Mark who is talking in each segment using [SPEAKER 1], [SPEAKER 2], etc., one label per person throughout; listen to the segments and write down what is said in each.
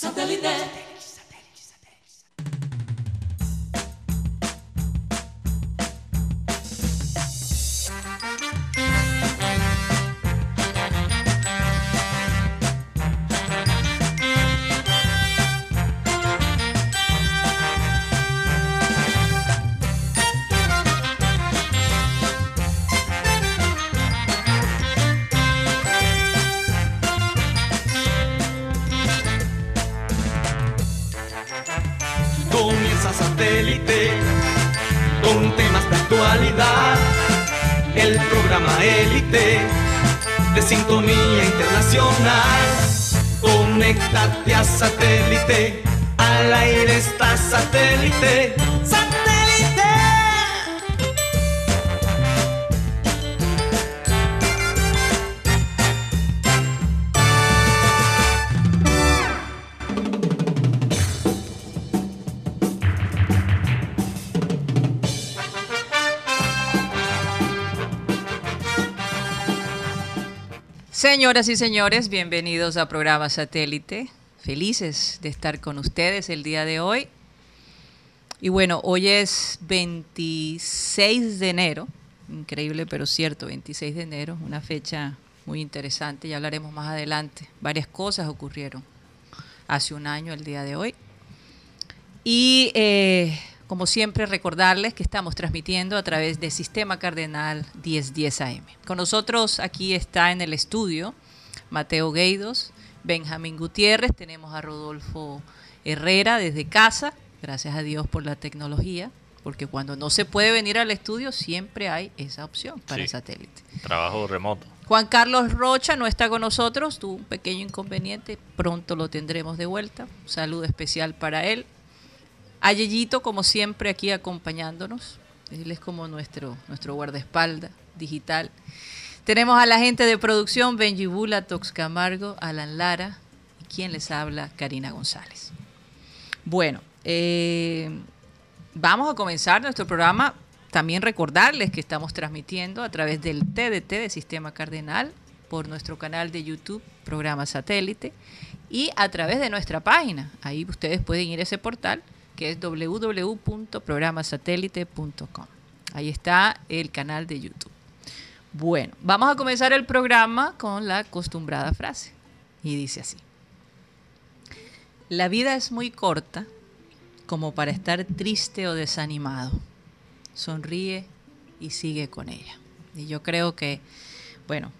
[SPEAKER 1] Satellite. Conéctate a satélite, al aire está satélite.
[SPEAKER 2] Señoras y señores, bienvenidos a programa Satélite. Felices de estar con ustedes el día de hoy. Y bueno, hoy es 26 de enero, increíble pero cierto, 26 de enero, una fecha muy interesante, ya hablaremos más adelante. Varias cosas ocurrieron hace un año, el día de hoy. Y eh, como siempre, recordarles que estamos transmitiendo a través de Sistema Cardenal 1010 AM. Con nosotros aquí está en el estudio Mateo Gueidos, Benjamín Gutiérrez, tenemos a Rodolfo Herrera desde casa, gracias a Dios por la tecnología, porque cuando no se puede venir al estudio siempre hay esa opción para
[SPEAKER 3] Sí.
[SPEAKER 2] el satélite.
[SPEAKER 3] Trabajo remoto.
[SPEAKER 2] Juan Carlos Rocha no está con nosotros, tuvo un pequeño inconveniente, pronto lo tendremos de vuelta. Un saludo especial para él. A Yeyito, como siempre, aquí acompañándonos. Él es como nuestro, nuestro guardaespaldas digital. Tenemos a la gente de producción, Benji Bula, Tox Camargo, Alan Lara y quien les habla, Karina González. Bueno, eh, vamos a comenzar nuestro programa. También recordarles que estamos transmitiendo a través del TDT de Sistema Cardenal por nuestro canal de YouTube, programa satélite, y a través de nuestra página. Ahí ustedes pueden ir a ese portal que es www.programasatélite.com. Ahí está el canal de YouTube. Bueno, vamos a comenzar el programa con la acostumbrada frase. Y dice así. La vida es muy corta como para estar triste o desanimado. Sonríe y sigue con ella. Y yo creo que, bueno,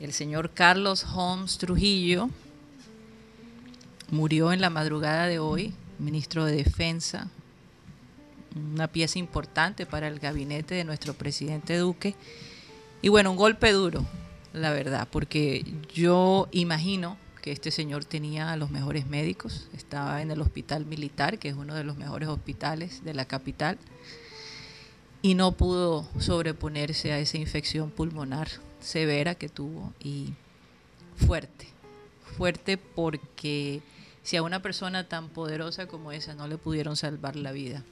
[SPEAKER 2] el señor Carlos Holmes Trujillo murió en la madrugada de hoy, ministro de Defensa, una pieza importante para el gabinete de nuestro presidente Duque. Y bueno, un golpe duro, la verdad, porque yo imagino que este señor tenía a los mejores médicos, estaba en el hospital militar, que es uno de los mejores hospitales de la capital, y no pudo sobreponerse a esa infección pulmonar severa que tuvo y fuerte, fuerte porque si a una persona tan poderosa como esa no le pudieron salvar la vida,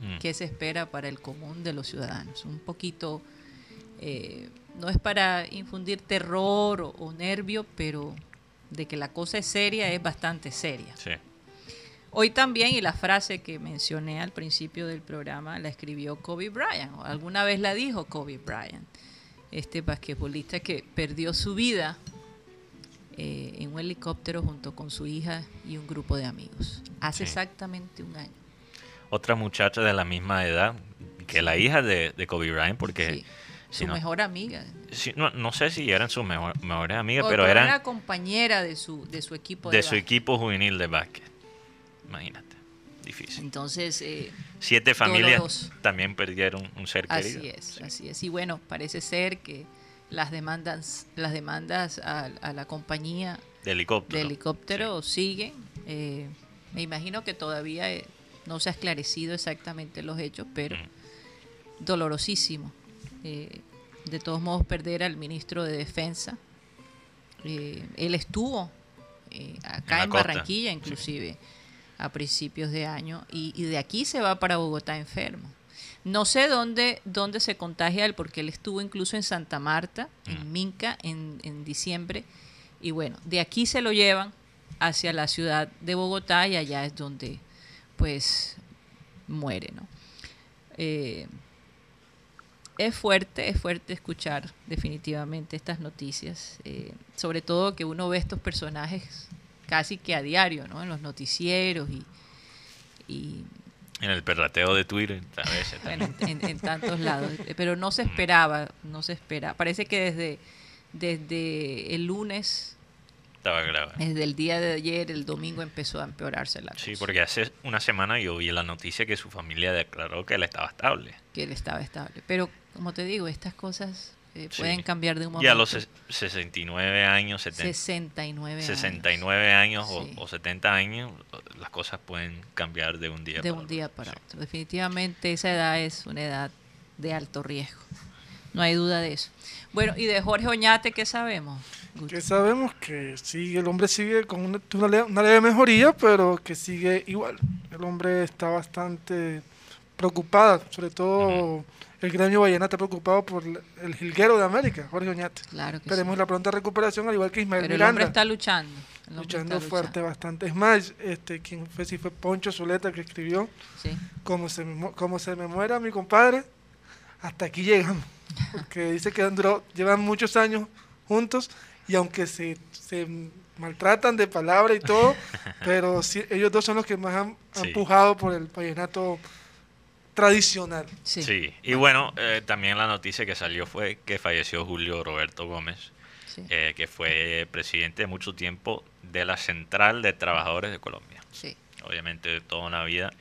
[SPEAKER 3] Mm.
[SPEAKER 2] ¿qué se espera para el común de los ciudadanos? Un poquito, eh, no es para infundir terror o, o nervio, pero de que la cosa es seria, es bastante seria.
[SPEAKER 3] Sí.
[SPEAKER 2] Hoy también, y la frase que mencioné al principio del programa, la escribió Kobe Bryant, o alguna vez la dijo Kobe Bryant, este basquetbolista que perdió su vida eh, en un helicóptero junto con su hija y un grupo de amigos, hace
[SPEAKER 3] Sí.
[SPEAKER 2] exactamente un año.
[SPEAKER 3] Otra muchacha de la misma edad que la hija de, de Kobe Bryant, porque
[SPEAKER 2] Sí,
[SPEAKER 3] si
[SPEAKER 2] su
[SPEAKER 3] no,
[SPEAKER 2] mejor amiga.
[SPEAKER 3] si- no, no sé si eran sus mejor- mejores amigas, pero eran
[SPEAKER 2] era compañera de su, de su equipo de,
[SPEAKER 3] de su
[SPEAKER 2] básquet.
[SPEAKER 3] equipo juvenil de básquet. Imagínate, difícil.
[SPEAKER 2] Entonces, eh,
[SPEAKER 3] Siete familias
[SPEAKER 2] doloroso.
[SPEAKER 3] también perdieron un ser querido.
[SPEAKER 2] Así es,
[SPEAKER 3] Sí.
[SPEAKER 2] así es. Y bueno, parece ser que las demandas, las demandas a, a la compañía
[SPEAKER 3] De helicóptero.
[SPEAKER 2] de helicóptero siguen. Eh, me imagino que todavía eh, no se ha esclarecido exactamente los hechos, pero
[SPEAKER 3] Mm.
[SPEAKER 2] dolorosísimo. Eh, de todos modos, perder al ministro de Defensa. Eh, él estuvo acá en, Barranquilla, inclusive, a principios de año, y, y de aquí se va para Bogotá enfermo. No sé dónde, dónde se contagia él, porque él estuvo incluso en Santa Marta, en
[SPEAKER 3] Mm.
[SPEAKER 2] Minca, en, en diciembre. Y bueno, de aquí se lo llevan hacia la ciudad de Bogotá y allá es donde pues muere, ¿no? Eh, es fuerte, es fuerte escuchar definitivamente estas noticias, eh, sobre todo que uno ve estos personajes casi que a diario, ¿no? En los noticieros y... y
[SPEAKER 3] en el perrateo de Twitter, a veces
[SPEAKER 2] bueno, en, en, tantos lados, pero no se esperaba, no se espera. Parece que desde, desde el lunes
[SPEAKER 3] estaba grave.
[SPEAKER 2] Desde el día de ayer, el domingo empezó a empeorarse la cosa.
[SPEAKER 3] Sí, porque hace una semana yo vi la noticia que su familia declaró que él estaba estable.
[SPEAKER 2] Que él estaba estable. Pero, como te digo, estas cosas eh, pueden cambiar de un momento.
[SPEAKER 3] Y a los 69 años, 70,
[SPEAKER 2] 69
[SPEAKER 3] 69 años, o, 70 años, las cosas pueden cambiar de un día
[SPEAKER 2] de
[SPEAKER 3] para
[SPEAKER 2] un día para otro. Definitivamente esa edad es una edad de alto riesgo. No hay duda de eso. Bueno, y de Jorge Oñate, ¿qué sabemos?
[SPEAKER 4] Que sabemos que sigue, el hombre sigue con una, una, leve mejoría, pero que sigue igual. El hombre está bastante preocupado, sobre todo el gremio Vallenar está preocupado por el jilguero de América, Jorge Oñate.
[SPEAKER 2] Claro
[SPEAKER 4] Esperemos la pronta recuperación, al igual que Ismael
[SPEAKER 2] pero
[SPEAKER 4] Miranda.
[SPEAKER 2] El hombre está luchando.
[SPEAKER 4] luchando fuerte, bastante. Es más, este, quien fue, si fue Poncho Zuleta que escribió,
[SPEAKER 2] sí.
[SPEAKER 4] como, se, como se me muera mi compadre, hasta aquí llegamos. Porque dice que han durado, llevan muchos años juntos y aunque se, se maltratan de palabra y todo, pero sí, ellos dos son los que más han, empujado por el vallenato tradicional.
[SPEAKER 3] Sí, y bueno, eh, también la noticia que salió fue que falleció Julio Roberto Gómez, eh, que fue presidente de mucho tiempo de la Central de Trabajadores de Colombia.
[SPEAKER 2] Sí.
[SPEAKER 3] Obviamente toda una vida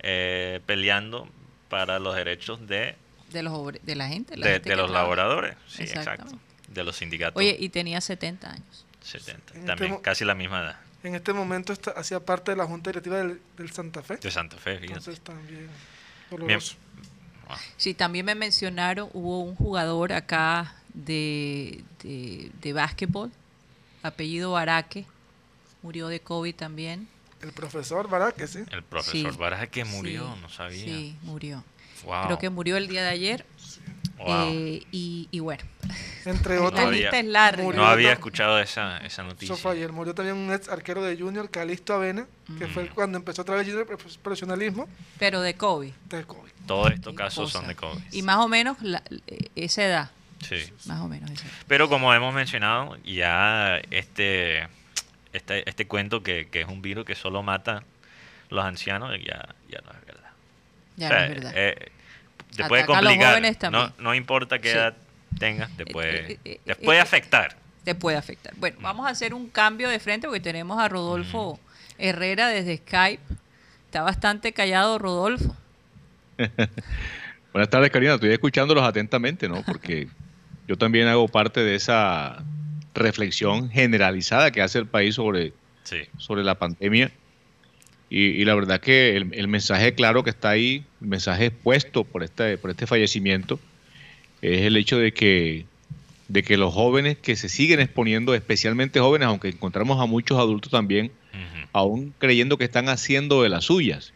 [SPEAKER 3] eh, peleando para los derechos de
[SPEAKER 2] de, los de la gente.
[SPEAKER 3] de, los laboradores, sí, exacto. De los sindicatos.
[SPEAKER 2] Oye, y tenía 70 años.
[SPEAKER 3] 70, también este casi la misma edad.
[SPEAKER 4] En este momento está, hacía parte de la Junta Directiva del, Santa Fe.
[SPEAKER 3] De Santa Fe, fíjate.
[SPEAKER 4] Entonces también doloroso.
[SPEAKER 2] Sí, también me mencionaron, hubo un jugador acá de, de, básquetbol, apellido Baraque, murió de COVID también.
[SPEAKER 4] El profesor Baraque, sí.
[SPEAKER 3] El profesor Baraque murió, no sabía.
[SPEAKER 2] Sí, murió. Creo que murió el día de ayer. Eh, y, bueno,
[SPEAKER 4] entre otros,
[SPEAKER 2] larga.
[SPEAKER 3] No había escuchado esa, esa noticia.
[SPEAKER 4] Eso fue ayer. Murió también un ex arquero de Junior, Calisto Avena, que fue mm. cuando empezó a trabajar el profesionalismo.
[SPEAKER 2] Pero de COVID.
[SPEAKER 4] De COVID.
[SPEAKER 3] Todos estos casos son de COVID.
[SPEAKER 2] Y más o menos la, esa edad.
[SPEAKER 3] Sí.
[SPEAKER 2] Más o menos esa
[SPEAKER 3] Pero como hemos mencionado, ya este, este, este cuento que, que es un virus que solo mata los ancianos, ya, ya no es verdad.
[SPEAKER 2] Ya es verdad.
[SPEAKER 3] Eh, te puede complicar. No, no, importa qué edad tengas, te puede, eh, eh, te puede afectar.
[SPEAKER 2] Te puede afectar. Bueno, vamos a hacer un cambio de frente porque tenemos a Rodolfo Herrera desde Skype. Está bastante callado, Rodolfo.
[SPEAKER 5] Buenas tardes, Karina. Estoy escuchándolos atentamente, ¿no? Porque yo también hago parte de esa reflexión generalizada que hace el país sobre, sobre la pandemia y, la verdad que el, mensaje claro que está ahí, el mensaje expuesto por este, por este fallecimiento, es el hecho de que, de que los jóvenes que se siguen exponiendo, especialmente jóvenes, aunque encontramos a muchos adultos también, aún creyendo que están haciendo de las suyas,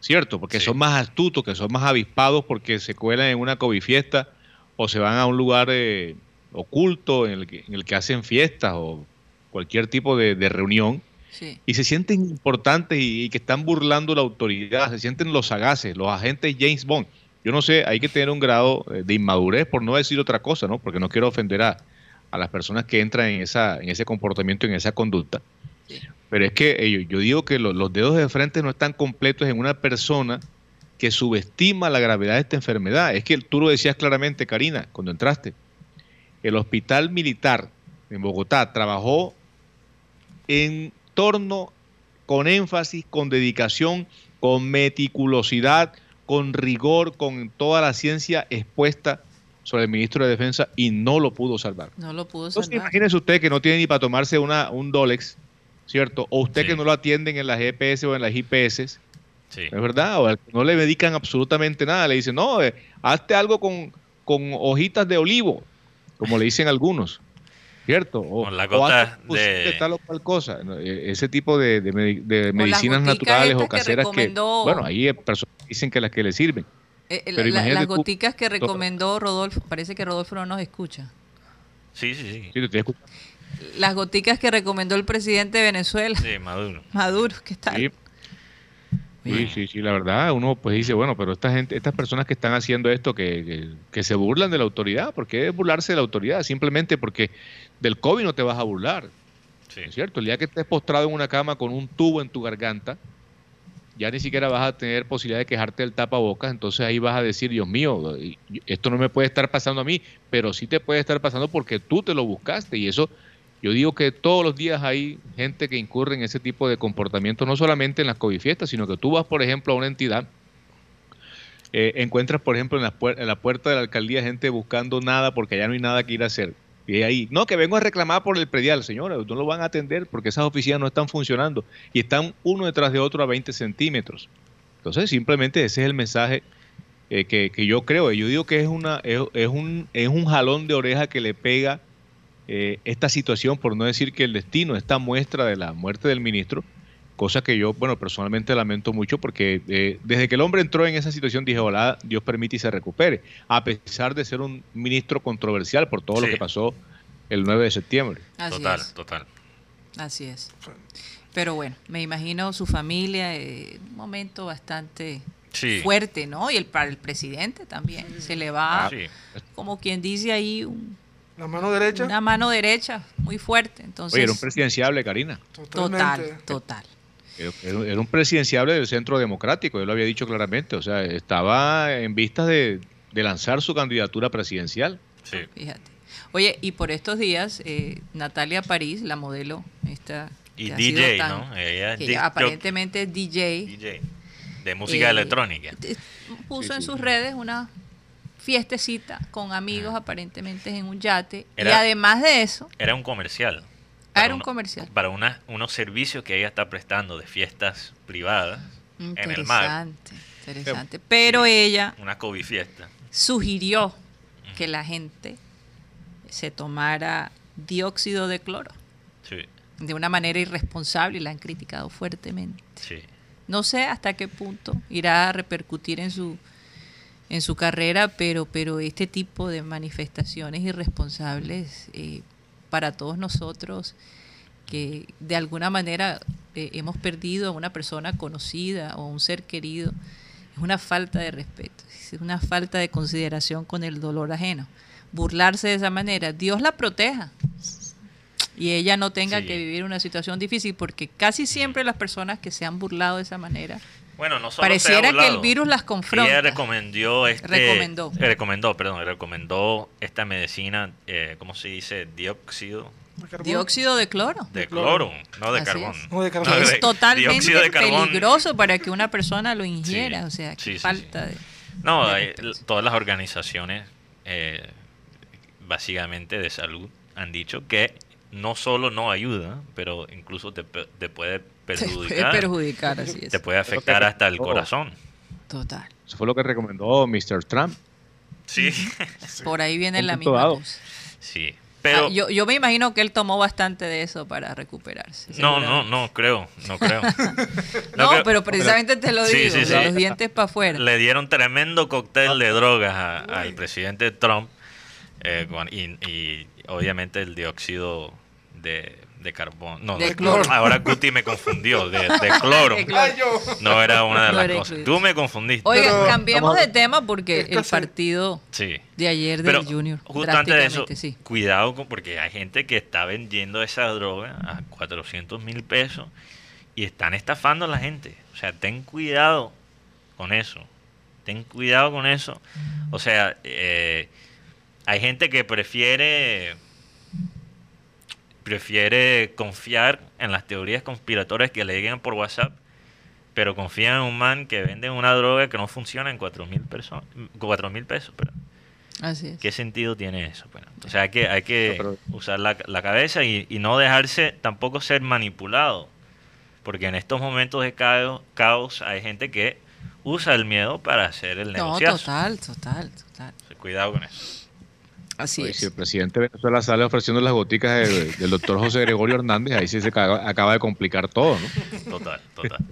[SPEAKER 5] ¿cierto? Porque son más astutos, que son más avispados porque se cuelan en una COVID fiesta o se van a un lugar eh, oculto en el, que, en el que hacen fiestas o cualquier tipo de reunión y se sienten importantes y, que están burlando la autoridad, se sienten los sagaces, los agentes James Bond. Yo no sé, hay que tener un grado eh, de inmadurez, por no decir otra cosa, ¿no? Porque no quiero ofender a, las personas que entran en, esa, en ese comportamiento, en esa conducta. Pero es que eh, yo digo que los dedos de frente no están completos en una persona que subestima la gravedad de esta enfermedad. Es que tú lo decías claramente, Karina, cuando entraste. El hospital militar en Bogotá trabajó en torno con énfasis, con dedicación, con meticulosidad, con rigor, con toda la ciencia expuesta sobre el ministro de Defensa y no lo pudo salvar.
[SPEAKER 2] No lo pudo salvar. Entonces,
[SPEAKER 5] imagínese usted que no tiene ni para tomarse una, un Dolex, ¿cierto? O usted que no lo atienden en las GPS o en las IPS, sí. ¿es verdad? O no le dedican absolutamente nada. Le dicen, no, eh, hazte algo con, con hojitas de olivo, como le dicen algunos. ¿Cierto?
[SPEAKER 3] O, Con la gota de...
[SPEAKER 5] tal o cual cosa. E, ese tipo de, medicinas naturales o caseras que, bueno, ahí hay personas dicen que las que le sirven.
[SPEAKER 2] Eh, eh, las goticas que recomendó Rodolfo, parece que Rodolfo no nos escucha.
[SPEAKER 3] Sí, sí, sí.
[SPEAKER 5] sí te
[SPEAKER 2] las goticas que recomendó el presidente de Venezuela.
[SPEAKER 3] Sí, Maduro.
[SPEAKER 2] Maduro, ¿qué tal?
[SPEAKER 5] Sí. Sí, sí, la verdad, uno pues dice, bueno, pero esta gente, estas personas que están haciendo esto, que, que, se burlan de la autoridad, ¿por qué burlarse de la autoridad? Simplemente porque del COVID no te vas a burlar, sí. ¿es cierto? El día que estés postrado en una cama con un tubo en tu garganta, ya ni siquiera vas a tener posibilidad de quejarte del tapabocas, entonces ahí vas a decir, Dios mío, esto no me puede estar pasando a mí, pero sí te puede estar pasando porque tú te lo buscaste y eso yo digo que todos los días hay gente que incurre en ese tipo de comportamiento, no solamente en las COVID fiestas, sino que tú vas, por ejemplo, a una entidad, eh, encuentras, por ejemplo, en la, en la puerta de la alcaldía gente buscando nada porque allá no hay nada que ir a hacer. Y ahí, no, que vengo a reclamar por el predial, señora, no lo van a atender porque esas oficinas no están funcionando y están uno detrás de otro a 20 centímetros. Entonces, simplemente ese es el mensaje eh, que, que, yo creo. Yo digo que es, una, es, es, un, es un jalón de oreja que le pega eh, esta situación, por no decir que el destino, esta muestra de la muerte del ministro, cosa que yo, bueno, personalmente lamento mucho porque eh, desde que el hombre entró en esa situación dije, hola, Dios permite y se recupere, a pesar de ser un ministro controversial por todo lo que pasó el 9 de septiembre.
[SPEAKER 3] total, total.
[SPEAKER 2] Así es. Pero bueno, me imagino su familia, eh, un momento bastante fuerte, ¿no? Y el, para el presidente también, se le va, ah, como quien dice ahí, un
[SPEAKER 4] la mano derecha.
[SPEAKER 2] Una mano derecha, muy fuerte. Entonces,
[SPEAKER 5] Oye, era un presidenciable, Karina.
[SPEAKER 2] Total, total.
[SPEAKER 5] Era, un presidenciable del centro democrático, yo lo había dicho claramente. O sea, estaba en vistas de, lanzar su candidatura presidencial.
[SPEAKER 2] Sí. Fíjate. Oye, y por estos días, eh, Natalia París, la modelo, esta.
[SPEAKER 3] Y DJ, ¿no?
[SPEAKER 2] Ella aparentemente es DJ.
[SPEAKER 3] DJ. De música eh, electrónica.
[SPEAKER 2] Puso en sus redes una fiestecita con amigos aparentemente en un yate. y además de eso...
[SPEAKER 3] Era un comercial.
[SPEAKER 2] Era un comercial.
[SPEAKER 3] Para una, unos servicios que ella está prestando de fiestas privadas en el mar.
[SPEAKER 2] Interesante. Pero ella...
[SPEAKER 3] Una COVID fiesta.
[SPEAKER 2] Sugirió que la gente se tomara dióxido de cloro. Sí. De una manera irresponsable y la han criticado fuertemente.
[SPEAKER 3] Sí.
[SPEAKER 2] No sé hasta qué punto irá a repercutir en su en su carrera, pero, pero este tipo de manifestaciones irresponsables eh, para todos nosotros que de alguna manera eh, hemos perdido a una persona conocida o a un ser querido, es una falta de respeto, es una falta de consideración con el dolor ajeno. Burlarse de esa manera, Dios la proteja y ella no tenga que vivir una situación difícil, porque casi siempre las personas que se han burlado de esa manera
[SPEAKER 3] bueno, no
[SPEAKER 2] Pareciera que el virus las confronta.
[SPEAKER 3] Ella recomendó este,
[SPEAKER 2] recomendó.
[SPEAKER 3] recomendó, perdón, recomendó esta medicina, eh, ¿cómo se dice? Dióxido.
[SPEAKER 2] Dióxido de cloro.
[SPEAKER 3] De cloro, no de carbón.
[SPEAKER 2] Es. es totalmente peligroso para que una persona lo ingiera. o sea, que falta de.
[SPEAKER 3] No, todas las organizaciones, eh, básicamente de salud, han dicho que no solo no ayuda, pero incluso te, te puede perjudicar.
[SPEAKER 2] Te puede perjudicar, así es.
[SPEAKER 3] Te puede afectar hasta el corazón.
[SPEAKER 2] Total.
[SPEAKER 5] Eso fue lo que recomendó Mr. Trump.
[SPEAKER 3] Sí.
[SPEAKER 2] Por ahí viene la misma
[SPEAKER 3] Sí. Pero,
[SPEAKER 2] ah, yo, yo, me imagino que él tomó bastante de eso para recuperarse.
[SPEAKER 3] No, no, no creo, no creo.
[SPEAKER 2] no, pero precisamente te lo digo, los dientes para afuera.
[SPEAKER 3] Le dieron tremendo cóctel de drogas al presidente Trump eh, y, y, obviamente el dióxido de de carbón. No, de, cloro. Ahora Guti me confundió. De, cloro. No era una de las cosas. Tú me confundiste.
[SPEAKER 2] Oiga, cambiemos de tema porque el partido de ayer del Junior.
[SPEAKER 3] Justo antes de eso, cuidado con, porque hay gente que está vendiendo esa droga a 400 mil pesos y están estafando a la gente. O sea, ten cuidado con eso. Ten cuidado con eso. O sea, eh, hay gente que prefiere prefiere confiar en las teorías conspiratorias que le lleguen por WhatsApp, pero confía en un man que vende una droga que no funciona en cuatro mil pesos. Pero.
[SPEAKER 2] Así es.
[SPEAKER 3] ¿Qué sentido tiene eso? Bueno, o sea, hay que, hay que usar la, cabeza y, no dejarse tampoco ser manipulado, porque en estos momentos de caos, caos hay gente que usa el miedo para hacer el negocio.
[SPEAKER 2] No, total, total, total.
[SPEAKER 3] Cuidado con eso.
[SPEAKER 2] Así
[SPEAKER 5] Si el presidente de Venezuela sale ofreciendo las goticas del doctor José Gregorio Hernández, ahí sí se acaba, de complicar todo,
[SPEAKER 3] ¿no? Total, total.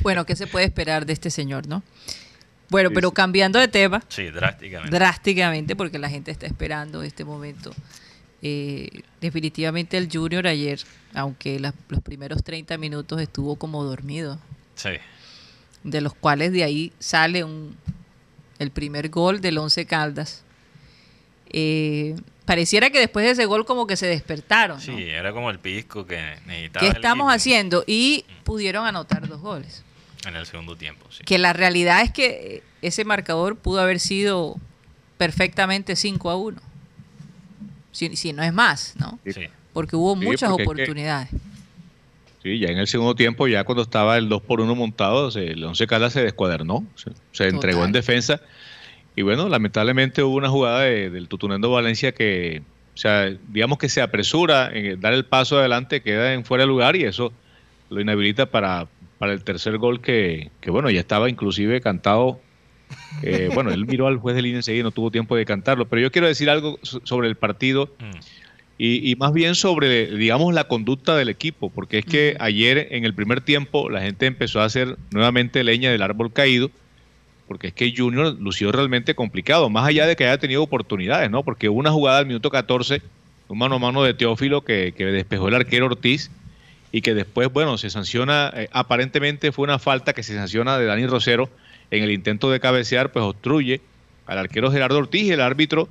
[SPEAKER 2] Bueno, ¿qué se puede esperar de este señor, no? Bueno, pero cambiando de tema.
[SPEAKER 3] Sí, drásticamente.
[SPEAKER 2] Drásticamente, porque la gente está esperando este momento eh, definitivamente el Junior ayer, aunque los primeros 30 minutos estuvo como dormido.
[SPEAKER 3] Sí.
[SPEAKER 2] De los cuales de ahí sale un, el primer gol del Once Caldas. Eh, pareciera que después de ese gol como que se despertaron.
[SPEAKER 3] Sí, era como el pisco que necesitaba.
[SPEAKER 2] ¿Qué estamos haciendo? Y pudieron anotar dos goles.
[SPEAKER 3] En el segundo tiempo, sí.
[SPEAKER 2] Que la realidad es que ese marcador pudo haber sido perfectamente 5 a 1. Si, no es más, ¿no? Sí. Porque hubo muchas oportunidades.
[SPEAKER 5] sí, ya en el segundo tiempo, ya cuando estaba el 2 por 1 montado, el Once Caldas se descuadernó, se, entregó en defensa y bueno, lamentablemente hubo una jugada del Tutunendo Valencia que, o sea, digamos que se apresura en dar el paso adelante, queda en fuera de lugar y eso lo inhabilita para, para el tercer gol que, que bueno, ya estaba inclusive cantado. Eh, bueno, él miró al juez de línea enseguida y no tuvo tiempo de cantarlo, pero yo quiero decir algo sobre el partido mm. y, y, más bien sobre, digamos, la conducta del equipo, porque es que ayer en el primer tiempo la gente empezó a hacer nuevamente leña del árbol caído porque es que Junior lució realmente complicado, más allá de que haya tenido oportunidades, ¿no? Porque una jugada al minuto 14, un mano a mano de Teófilo que, despejó el arquero Ortiz y que después, bueno, se sanciona, eh, aparentemente fue una falta que se sanciona de Dani Rosero en el intento de cabecear, pues obstruye al arquero Gerardo Ortiz y el árbitro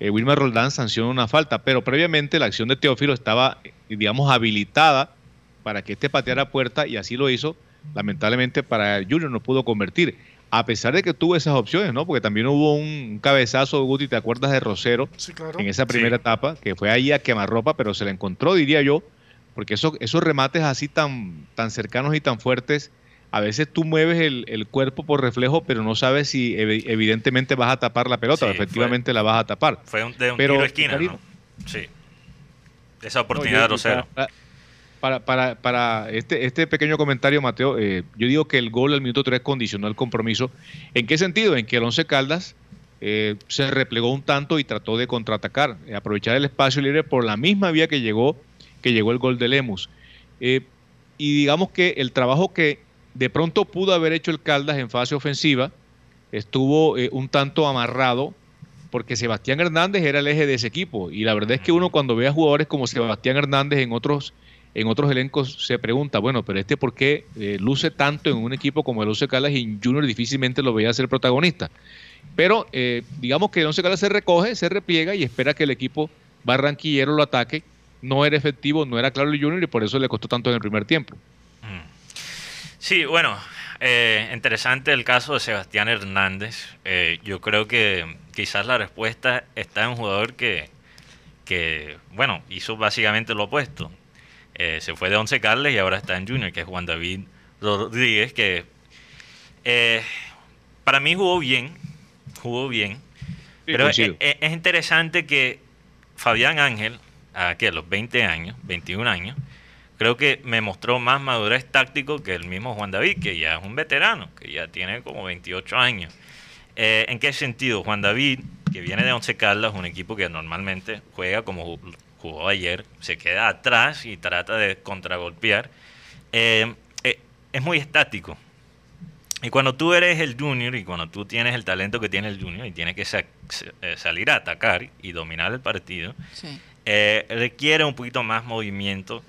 [SPEAKER 5] eh, Wilmer Roldán sanciona una falta, pero previamente la acción de Teófilo estaba, digamos, habilitada para que este pateara puerta y así lo hizo. Lamentablemente para Junior no pudo convertir a pesar de que tuvo esas opciones, ¿no? Porque también hubo un cabezazo, Guti, ¿te acuerdas de Rosero?
[SPEAKER 4] Sí, claro.
[SPEAKER 5] En esa primera etapa, que fue ahí a quemarropa, pero se la encontró, diría yo, porque eso, esos remates así tan, tan cercanos y tan fuertes, a veces tú mueves el, cuerpo por reflejo, pero no sabes si evidentemente vas a tapar la pelota, o efectivamente la vas a tapar.
[SPEAKER 3] Fue un, de un tiro esquina, ¿no? Sí. Esa oportunidad de Rosero
[SPEAKER 5] para, para, para este, este pequeño comentario, Mateo, eh, yo digo que el gol al minuto 3 condicionó el compromiso. ¿En qué sentido? En que el Once Caldas eh, se replegó un tanto y trató de contraatacar, eh, aprovechar el espacio libre por la misma vía que llegó, que llegó el gol de Lemus. y digamos que el trabajo que de pronto pudo haber hecho el Caldas en fase ofensiva estuvo un tanto amarrado porque Sebastián Hernández era el eje de ese equipo. Y la verdad es que uno cuando ve a jugadores como Sebastián Hernández en otros en otros elencos se pregunta, bueno, pero este por qué eh, luce tanto en un equipo como el Once Caldas y Junior difícilmente lo veía ser protagonista. Pero eh, digamos que el Once Caldas se recoge, se repliega y espera que el equipo barranquillero lo ataque. No era efectivo, no era claro el Junior y por eso le costó tanto en el primer tiempo. Mm.
[SPEAKER 3] Sí, bueno, eh, interesante el caso de Sebastián Hernández. yo creo que quizás la respuesta está en un jugador que, que, bueno, hizo básicamente lo opuesto. Eh, se fue de Once Calles y ahora está en Junior, que es Juan David Rodríguez, que eh, para mí jugó bien, jugó bien. pero es, interesante que Fabián Ángel, aquí a los 20 años, 21 años, creo que me mostró más madurez táctico que el mismo Juan David, que ya es un veterano, que ya tiene como 28 años. Eh, ¿En qué sentido? Juan David, que viene de Once Caldas, un equipo que normalmente juega como jugó ayer, se queda atrás y trata de contragolpear, eh, eh, es muy estático. Y cuando tú eres el junior y cuando tú tienes el talento que tiene el junior y tienes que eh, salir a atacar y dominar el partido, requiere un poquito más movimiento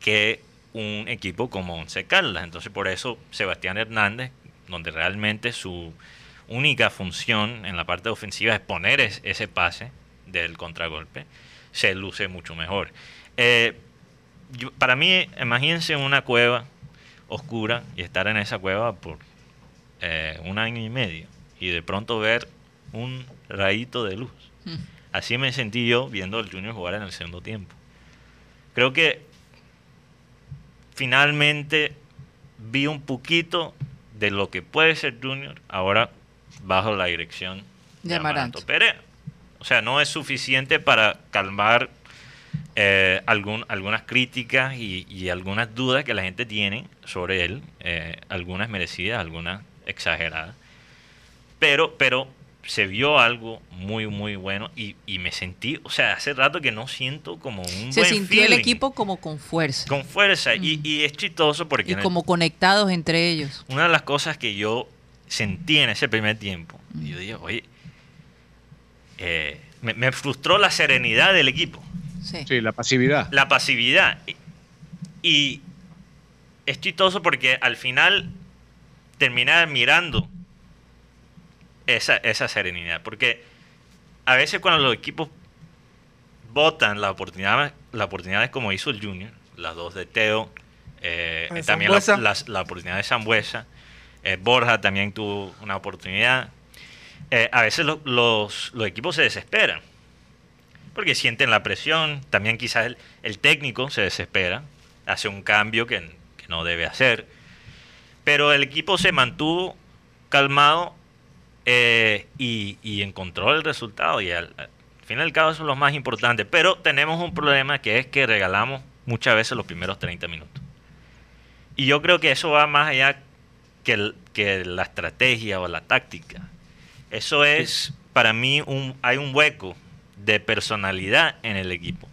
[SPEAKER 3] que un equipo como Once Caldas. Entonces por eso Sebastián Hernández, donde realmente su única función en la parte ofensiva es poner ese pase del contragolpe, se luce mucho mejor. Eh, para mí, imagínense una cueva oscura y estar en esa cueva por eh, un año y medio y de pronto ver un rayito de luz. Hmm. Así me sentí yo viendo al Junior jugar en el segundo tiempo. Creo que finalmente vi un poquito de lo que puede ser Junior ahora bajo la dirección de, Amaranto Perea. O sea, no es suficiente para calmar eh, algunas críticas y, algunas dudas que la gente tiene sobre él, eh, algunas merecidas, algunas exageradas. Pero, pero se vio algo muy, muy bueno y, me sentí, o sea, hace rato que no siento como un...
[SPEAKER 2] Se sintió el equipo como con fuerza.
[SPEAKER 3] Con fuerza y, es chistoso porque...
[SPEAKER 2] Y como conectados entre ellos.
[SPEAKER 3] Una de las cosas que yo sentí en ese primer tiempo, y yo dije, oye, eh, me, frustró la serenidad del equipo.
[SPEAKER 5] Sí. la pasividad.
[SPEAKER 3] La pasividad. Y es chistoso porque al final termina mirando esa, esa serenidad. Porque a veces cuando los equipos votan las oportunidades, las oportunidades como hizo el Junior, las dos de Teo, eh, también la, la, oportunidad de Zambuesa, eh, Borja también tuvo una oportunidad. Eh, a veces los, equipos se desesperan porque sienten la presión, también quizás el, técnico se desespera, hace un cambio que, no debe hacer, pero el equipo se mantuvo calmado y, y, encontró el resultado y al, fin y al cabo eso es lo más importante. Pero tenemos un problema que es que regalamos muchas veces los primeros 30 minutos. Y yo creo que eso va más allá que, que la estrategia o la táctica. Eso es, para mí, un, hay un hueco de personalidad en el equipo.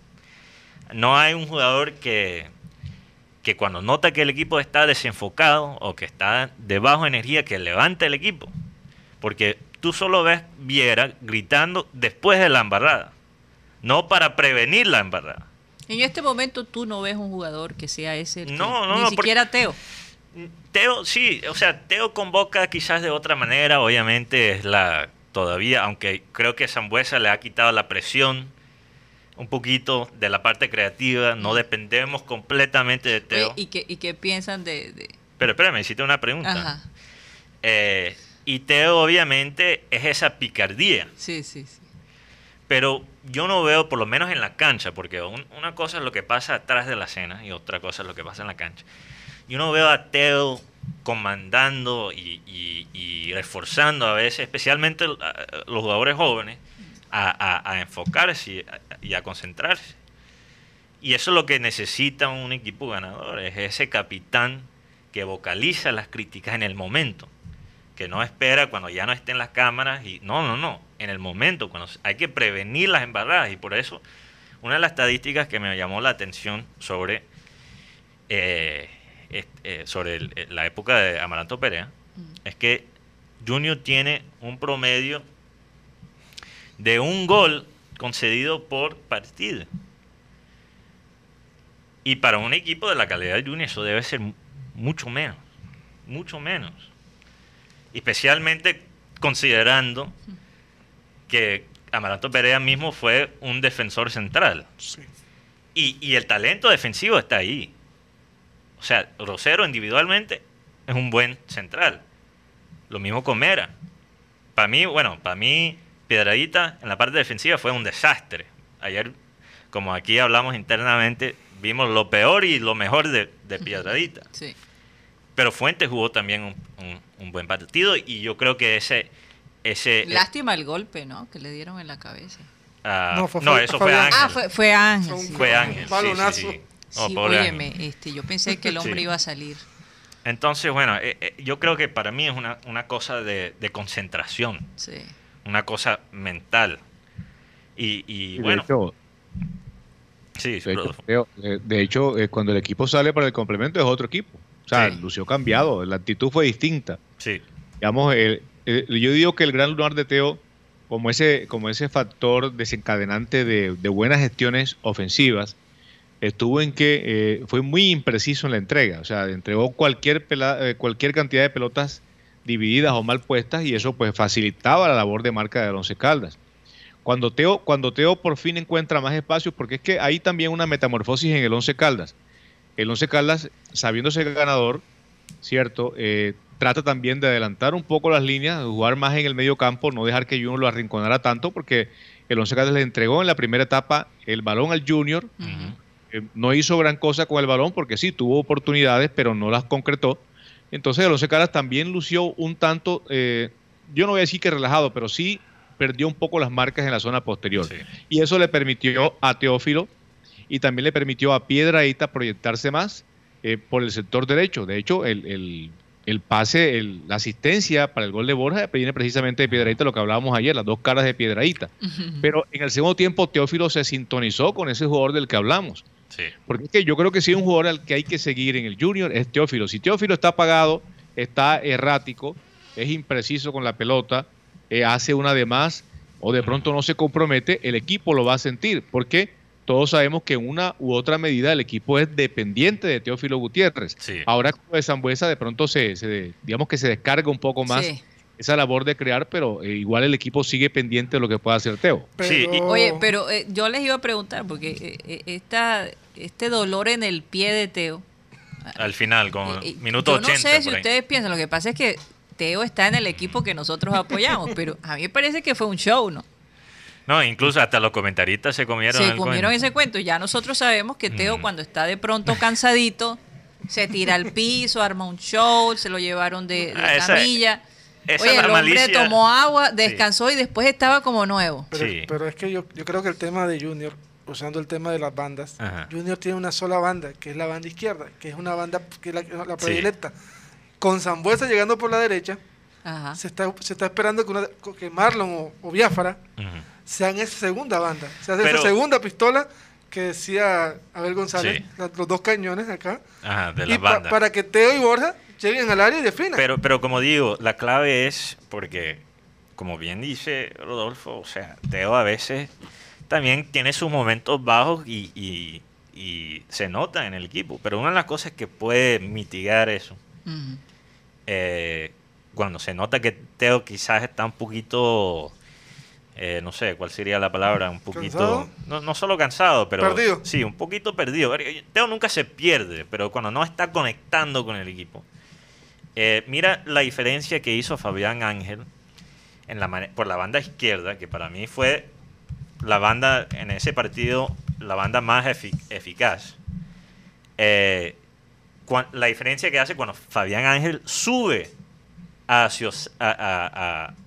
[SPEAKER 3] No hay un jugador que, que cuando nota que el equipo está desenfocado o que está de baja energía, que levante el equipo. Porque tú solo ves Viera gritando después de la embarrada, no para prevenir la embarrada.
[SPEAKER 2] En este momento tú no ves un jugador que sea ese, no, no, ni siquiera Teo.
[SPEAKER 3] Teo, sí, o sea, Teo convoca quizás de otra manera, obviamente es la todavía, aunque creo que Zambuesa le ha quitado la presión un poquito de la parte creativa, no dependemos completamente de Teo.
[SPEAKER 2] ¿Y qué, y qué piensan de, de...
[SPEAKER 3] Pero espérame, hiciste una pregunta. Ajá. Eh, y Teo obviamente es esa picardía.
[SPEAKER 2] Sí, sí, sí.
[SPEAKER 3] Pero yo no veo, por lo menos en la cancha, porque una cosa es lo que pasa atrás de la escena y otra cosa es lo que pasa en la cancha. Yo no veo a Teo comandando y, reforzando a veces, especialmente los jugadores jóvenes, a, enfocarse y a, concentrarse. Y eso es lo que necesita un equipo ganador, es ese capitán que vocaliza las críticas en el momento que no espera cuando ya no estén las cámaras y no, no, no, en el momento, cuando hay que prevenir las embarradas y por eso una de las estadísticas que me llamó la atención sobre, eh, eh, sobre eh, la época de Amaranto Perea mm. es que Junior tiene un promedio de un gol concedido por partido. Y para un equipo de la calidad de Junior eso debe ser mucho menos, mucho menos especialmente considerando que Amaranto Perea mismo fue un defensor central. Y, el talento defensivo está ahí. O sea, Rosero individualmente es un buen central. Lo mismo con Mera. Para mí, bueno, para mí Piedradita en la parte defensiva fue un desastre. Ayer, como aquí hablamos internamente, vimos lo peor y lo mejor de, de Piedradita. Sí. Pero Fuentes jugó también un, buen partido y yo creo que ese... ese
[SPEAKER 2] Lástima el golpe, ¿no? Que le dieron en la cabeza.
[SPEAKER 3] Ah, no, eso fue, Ángel.
[SPEAKER 2] Ah, fue, Ángel.
[SPEAKER 3] Fue Ángel. Sí, sí,
[SPEAKER 2] sí. óyeme, este, yo pensé que el hombre iba a salir.
[SPEAKER 3] Entonces, bueno, eh, eh, yo creo que para mí es una, una cosa de, de, concentración. Sí. Una cosa mental. Y, y bueno.
[SPEAKER 5] sí, de hecho, de hecho, cuando el equipo sale para el complemento es otro equipo. O sea, lució cambiado, la actitud fue distinta.
[SPEAKER 3] Sí.
[SPEAKER 5] Digamos, yo digo que el gran lunar de Teo, como ese, como ese factor desencadenante de, buenas gestiones ofensivas, estuvo en que eh, fue muy impreciso en la entrega. O sea, entregó cualquier, eh, cualquier cantidad de pelotas divididas o mal puestas y eso pues facilitaba la labor de marca de Once Caldas. Cuando Teo, cuando Teo por fin encuentra más espacios, porque es que hay también una metamorfosis en el Once Caldas el Once Caldas, sabiéndose ganador, ¿cierto? Eh, trata también de adelantar un poco las líneas, jugar más en el medio campo, no dejar que Junior lo arrinconara tanto, porque el Once Caldas le entregó en la primera etapa el balón al Junior. Eh, no hizo gran cosa con el balón porque sí, tuvo oportunidades, pero no las concretó. Entonces el Once Caldas también lució un tanto, eh, yo no voy a decir que relajado, pero sí perdió un poco las marcas en la zona posterior. Y eso le permitió a Teófilo y también le permitió a Piedraíta proyectarse más eh, por el sector derecho. De hecho, el, pase, la asistencia para el gol de Borja viene precisamente de Piedraíta, lo que hablábamos ayer, las dos caras de Piedraíta. Pero en el segundo tiempo Teófilo se sintonizó con ese jugador del que hablamos. Porque es que yo creo que si un jugador al que hay que seguir en el Junior es Teófilo. Si Teófilo está apagado, está errático, es impreciso con la pelota, eh, hace una de más o de pronto no se compromete, el equipo lo va a sentir. ¿Por qué? todos sabemos que en una u otra medida el equipo es dependiente de Teófilo Gutiérrez. Ahora con de Zambuesa de pronto se, digamos que se descarga un poco más esa labor de crear, pero eh, igual el equipo sigue pendiente de lo que pueda hacer Teo.
[SPEAKER 2] Sí. Oye, pero eh, yo les iba a preguntar, porque eh, esta, este dolor en el pie de Teo...
[SPEAKER 3] Al final, con minuto 80.
[SPEAKER 2] no sé si ustedes piensan, lo que pasa es que Teo está en el equipo que nosotros apoyamos, pero a mí me parece que fue un show, ¿no?
[SPEAKER 3] No, incluso hasta los comentaristas se comieron.
[SPEAKER 2] Se comieron ese cuento. Ya nosotros sabemos que Teo, mm. cuando está de pronto cansadito, se tira al piso, arma un show, se lo llevaron de, de ah, camilla. Oye, el hombre tomó agua, descansó y después estaba como nuevo.
[SPEAKER 4] Pero, es que yo, yo creo que el tema de Junior, usando el tema de las bandas, Junior tiene una sola banda, que es la banda izquierda, que es una banda que es la, la predilecta. Con Zambuesa llegando por la derecha, Se, está, se está esperando que, Marlon o, Biafara sean esa segunda banda, se hace esa segunda pistola que decía Abel González, los dos cañones acá,
[SPEAKER 3] de la banda.
[SPEAKER 4] para que Teo y Borja lleguen al área y definan.
[SPEAKER 3] Pero, pero como digo, la clave es porque, como bien dice Rodolfo, o sea, Teo a veces también tiene sus momentos bajos y, y, se nota en el equipo. Pero una de las cosas que puede mitigar eso, eh, cuando se nota que Teo quizás está un poquito eh, no sé cuál sería la palabra, un poquito, no, no, solo cansado, pero
[SPEAKER 4] perdido.
[SPEAKER 3] sí, un poquito perdido. Teo nunca se pierde, pero cuando no está conectando con el equipo. Eh, mira la diferencia que hizo Fabián Ángel en la, por la banda izquierda, que para mí fue la banda en ese partido, la banda más eficaz. Eh, la diferencia que hace cuando Fabián Ángel sube a,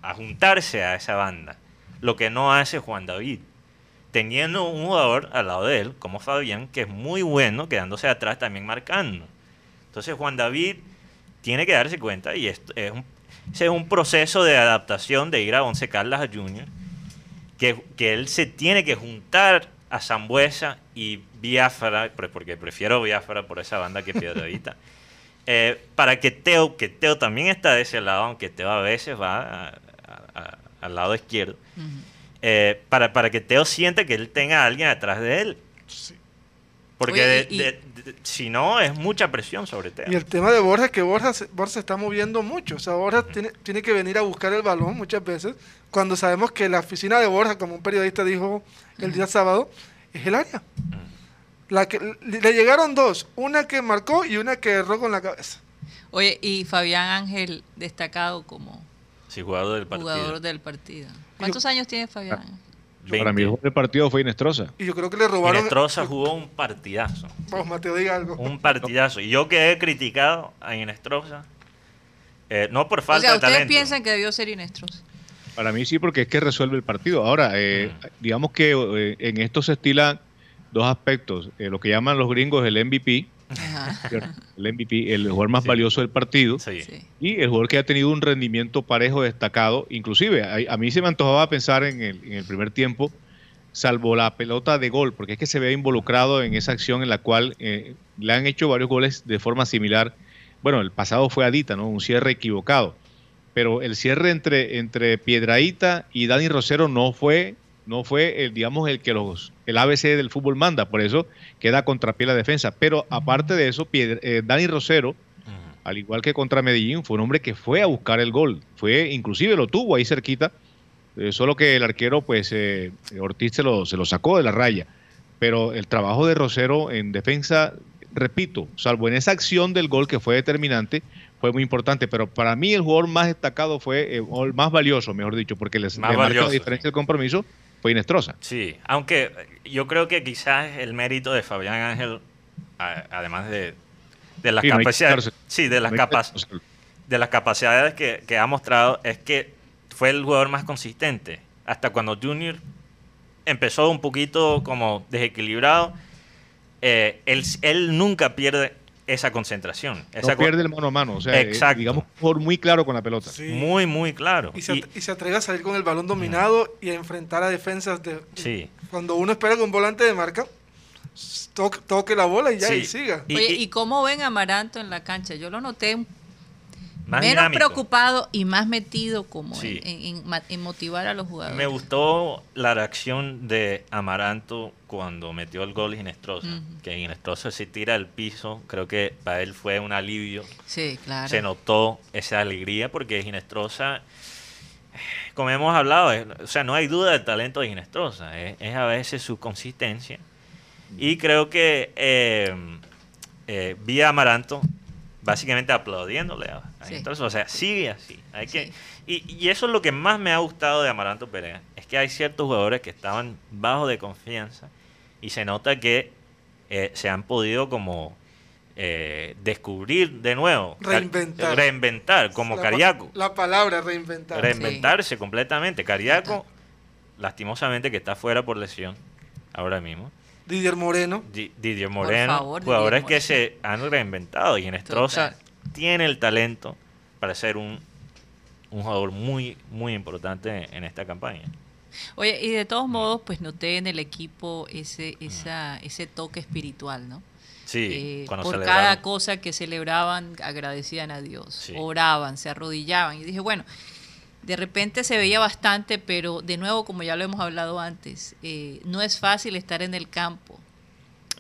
[SPEAKER 3] a juntarse a esa banda lo que no hace Juan David. Teniendo un jugador al lado de él, como Fabián, que es muy bueno, quedándose atrás también marcando. Entonces Juan David tiene que darse cuenta, y esto es un, es un proceso de adaptación de ir a Once Caldas Junior, que, que él se tiene que juntar a Zambuesa y Biafra, porque prefiero Biafra por esa banda que Piedradita, eh, para que Teo, que Teo también está de ese lado, aunque Teo a veces va a, al lado izquierdo, eh, para, para que Teo siente que él tenga a alguien atrás de él. Porque si no, es mucha presión sobre Teo.
[SPEAKER 4] Y el tema de Borja es que Borja, Borja se está moviendo mucho. O sea, Borja tiene, tiene que venir a buscar el balón muchas veces, cuando sabemos que la oficina de Borja, como un periodista dijo el día sábado, es el área. La que, le llegaron dos, una que marcó y una que erró con la cabeza.
[SPEAKER 2] Oye, y Fabián Ángel destacado como
[SPEAKER 3] jugador del partido.
[SPEAKER 2] Jugador del partido. ¿Cuántos años tiene Fabián?
[SPEAKER 5] Para mí el del partido fue Inestrosa.
[SPEAKER 4] Y yo creo que le robaron.
[SPEAKER 3] Inestrosa jugó un partidazo.
[SPEAKER 4] Vamos, Mateo, diga algo.
[SPEAKER 3] Un partidazo. Y yo que he criticado a Inestrosa, eh, no por falta o sea,
[SPEAKER 2] ¿ustedes piensan que debió ser Inestrosa?
[SPEAKER 5] Para mí sí, porque es que resuelve el partido. Ahora, eh, mm. digamos que eh, en esto se estilan dos aspectos. lo que llaman los gringos el MVP, el MVP, el jugador más valioso del partido. Y el jugador que ha tenido un rendimiento parejo destacado. Inclusive, a, mí se me antojaba pensar en el, primer tiempo, salvo la pelota de gol, porque es que se ve involucrado en esa acción en la cual eh, le han hecho varios goles de forma similar. Bueno, el pasado fue Adita, ¿no? Un cierre equivocado. Pero el cierre entre, entre Piedraíta y Dani Rosero no fue no fue el, digamos, el que los, el ABC del fútbol manda, por eso queda contrapié la defensa. Pero aparte de eso, eh, Dani Rosero, al igual que contra Medellín, fue un hombre que fue a buscar el gol, fue, inclusive lo tuvo ahí cerquita, eh, solo que el arquero, pues, eh, Ortiz se lo, se lo sacó de la raya. Pero el trabajo de Rosero en defensa, repito, salvo en esa acción del gol que fue determinante, fue muy importante, pero para mí el jugador más destacado fue, el más valioso, mejor dicho, porque les
[SPEAKER 3] más marca la
[SPEAKER 5] diferencia del compromiso, fue Inestrosa.
[SPEAKER 3] Sí, aunque yo creo que quizás el mérito de Fabián Ángel, además de, las capacidades, sí, de las, de las capacidades que, ha mostrado, es que fue el jugador más consistente. Hasta cuando Junior empezó un poquito como desequilibrado, eh, él, él nunca pierde esa concentración.
[SPEAKER 5] no pierde el mano a mano, o sea, digamos por muy claro con la pelota.
[SPEAKER 3] Muy, muy claro.
[SPEAKER 4] Y se, atreve a salir con el balón dominado y a enfrentar a defensas de... Sí. Cuando uno espera con un volante de marca, toque, la bola y ya y siga.
[SPEAKER 2] Oye, y, cómo ven a Amaranto en la cancha? Yo lo noté Menos preocupado y más metido como en, motivar a los jugadores.
[SPEAKER 3] Me gustó la reacción de Amaranto cuando metió el gol Ginestrosa. Que Ginestrosa se tira al piso. Creo que para él fue un alivio.
[SPEAKER 2] Sí, claro.
[SPEAKER 3] Se notó esa alegría porque Ginestrosa, como hemos hablado, o sea, no hay duda del talento de Ginestrosa. Es, a veces su consistencia. Y creo que eh, eh, vi a Amaranto básicamente aplaudiéndole a, O sea, sigue así. Hay que, y, eso es lo que más me ha gustado de Amaranto Perea. Es que hay ciertos jugadores que estaban bajo de confianza y se nota que eh, se han podido como eh, descubrir de nuevo.
[SPEAKER 4] Reinventar.
[SPEAKER 3] Reinventar, como Cariaco.
[SPEAKER 4] La palabra reinventar.
[SPEAKER 3] Reinventarse completamente. Cariaco, lastimosamente que está fuera por lesión ahora mismo.
[SPEAKER 4] Didier Moreno.
[SPEAKER 3] Didier Moreno. jugadores que se han reinventado. Y Enestrosa tiene el talento para ser un, un jugador muy, muy importante en esta campaña.
[SPEAKER 2] Oye, y de todos modos, pues noté en el equipo ese, esa, ese toque espiritual, ¿no?
[SPEAKER 3] Sí, eh,
[SPEAKER 2] por cada cosa que celebraban, agradecían a Dios, oraban, se arrodillaban. Y dije, bueno, de repente se veía bastante, pero de nuevo, como ya lo hemos hablado antes, eh, no es fácil estar en el campo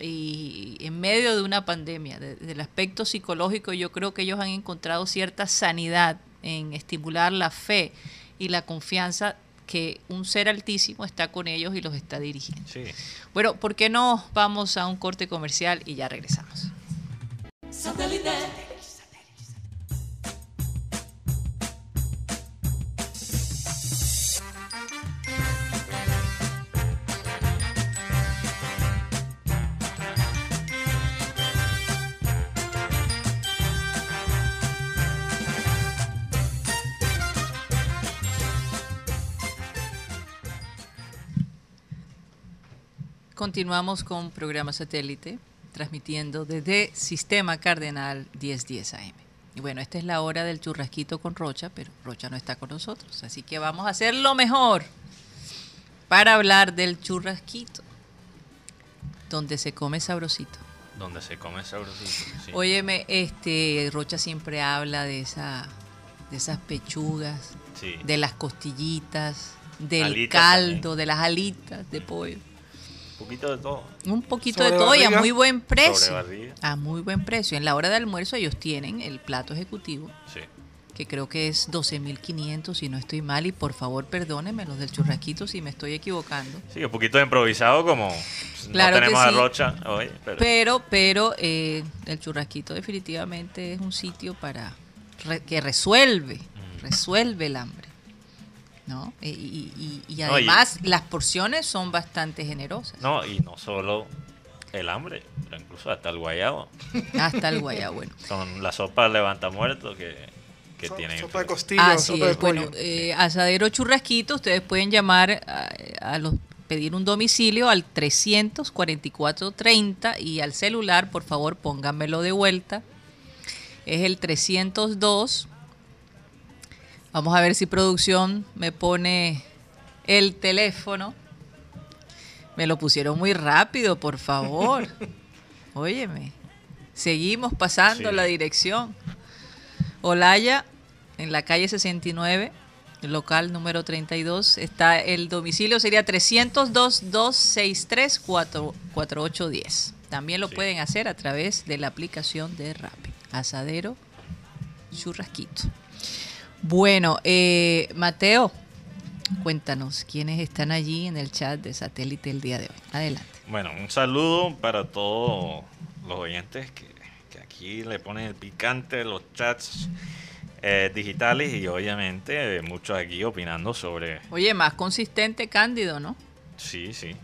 [SPEAKER 2] y en medio de una pandemia. Desde el aspecto psicológico, yo creo que ellos han encontrado cierta sanidad en estimular la fe y la confianza que un ser altísimo está con ellos y los está dirigiendo. Bueno, ¿por qué no vamos a un corte comercial y ya regresamos? Continuamos con programa satélite, transmitiendo desde Sistema Cardenal 1010 AM. Y bueno, esta es la hora del churrasquito con Rocha, pero Rocha no está con nosotros, así que vamos a hacer lo mejor para hablar del churrasquito, donde se come sabrosito.
[SPEAKER 3] Donde se come sabrosito.
[SPEAKER 2] Sí. Óyeme, este Rocha siempre habla de esa, de esas pechugas, de las costillitas, del caldo, de las alitas de pollo.
[SPEAKER 3] Un poquito de todo.
[SPEAKER 2] Un poquito de todo y a muy buen precio. A muy buen precio. En la hora de almuerzo ellos tienen el plato ejecutivo. Que creo que es 12.500 si no estoy mal. Y por favor, perdónenme los del churrasquito si me estoy equivocando.
[SPEAKER 3] Sí, un poquito de improvisado como claro no tenemos a Rocha hoy.
[SPEAKER 2] Pero, pero, eh, el churrasquito definitivamente es un sitio para que resuelve, resuelve el hambre. ¿No? Y, además las porciones son bastante generosas.
[SPEAKER 3] No, y no solo el hambre, pero incluso hasta el guayabo.
[SPEAKER 2] Hasta el guayabo, bueno.
[SPEAKER 3] Son las sopas levanta muerto que, que tienen.
[SPEAKER 4] Sopa de costilla, sopa de
[SPEAKER 2] Bueno, eh, asadero churrasquito, ustedes pueden llamar a, los pedir un domicilio al 344-30 y al celular, por favor, pónganmelo de vuelta. Es el 302 Vamos a ver si producción me pone el teléfono. Me lo pusieron muy rápido, por favor. Óyeme. Seguimos pasando la dirección. Olaya, en la calle 69, el local número 32. Está el domicilio, sería 302-263-4810. También lo pueden hacer a través de la aplicación de Rappi. Asadero Churrasquito. Bueno, eh, Mateo, cuéntanos quiénes están allí en el chat de satélite el día de hoy. Adelante.
[SPEAKER 3] Bueno, un saludo para todos los oyentes que, aquí le ponen el picante los chats eh, digitales y obviamente muchos aquí opinando sobre...
[SPEAKER 2] Oye, más consistente Cándido, ¿no?
[SPEAKER 3] Sí, sí.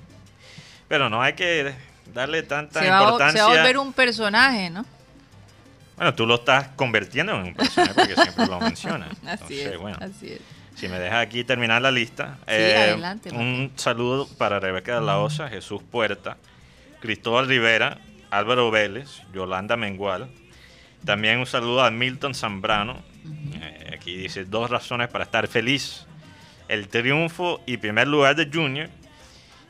[SPEAKER 3] Pero no hay que darle tanta importancia. se
[SPEAKER 2] va a volver un personaje, ¿no?
[SPEAKER 3] Bueno, tú lo estás convirtiendo en un personaje porque siempre lo mencionas.
[SPEAKER 2] así, es, así es.
[SPEAKER 3] Si me dejas aquí terminar la lista.
[SPEAKER 2] Sí, eh, adelante.
[SPEAKER 3] Un saludo para Rebeca de la Osa, Jesús Puerta, Cristóbal Rivera, Álvaro Vélez, Yolanda Mengual. También un saludo a Milton Zambrano. Eh, aquí dice dos razones para estar feliz. El triunfo y primer lugar de Junior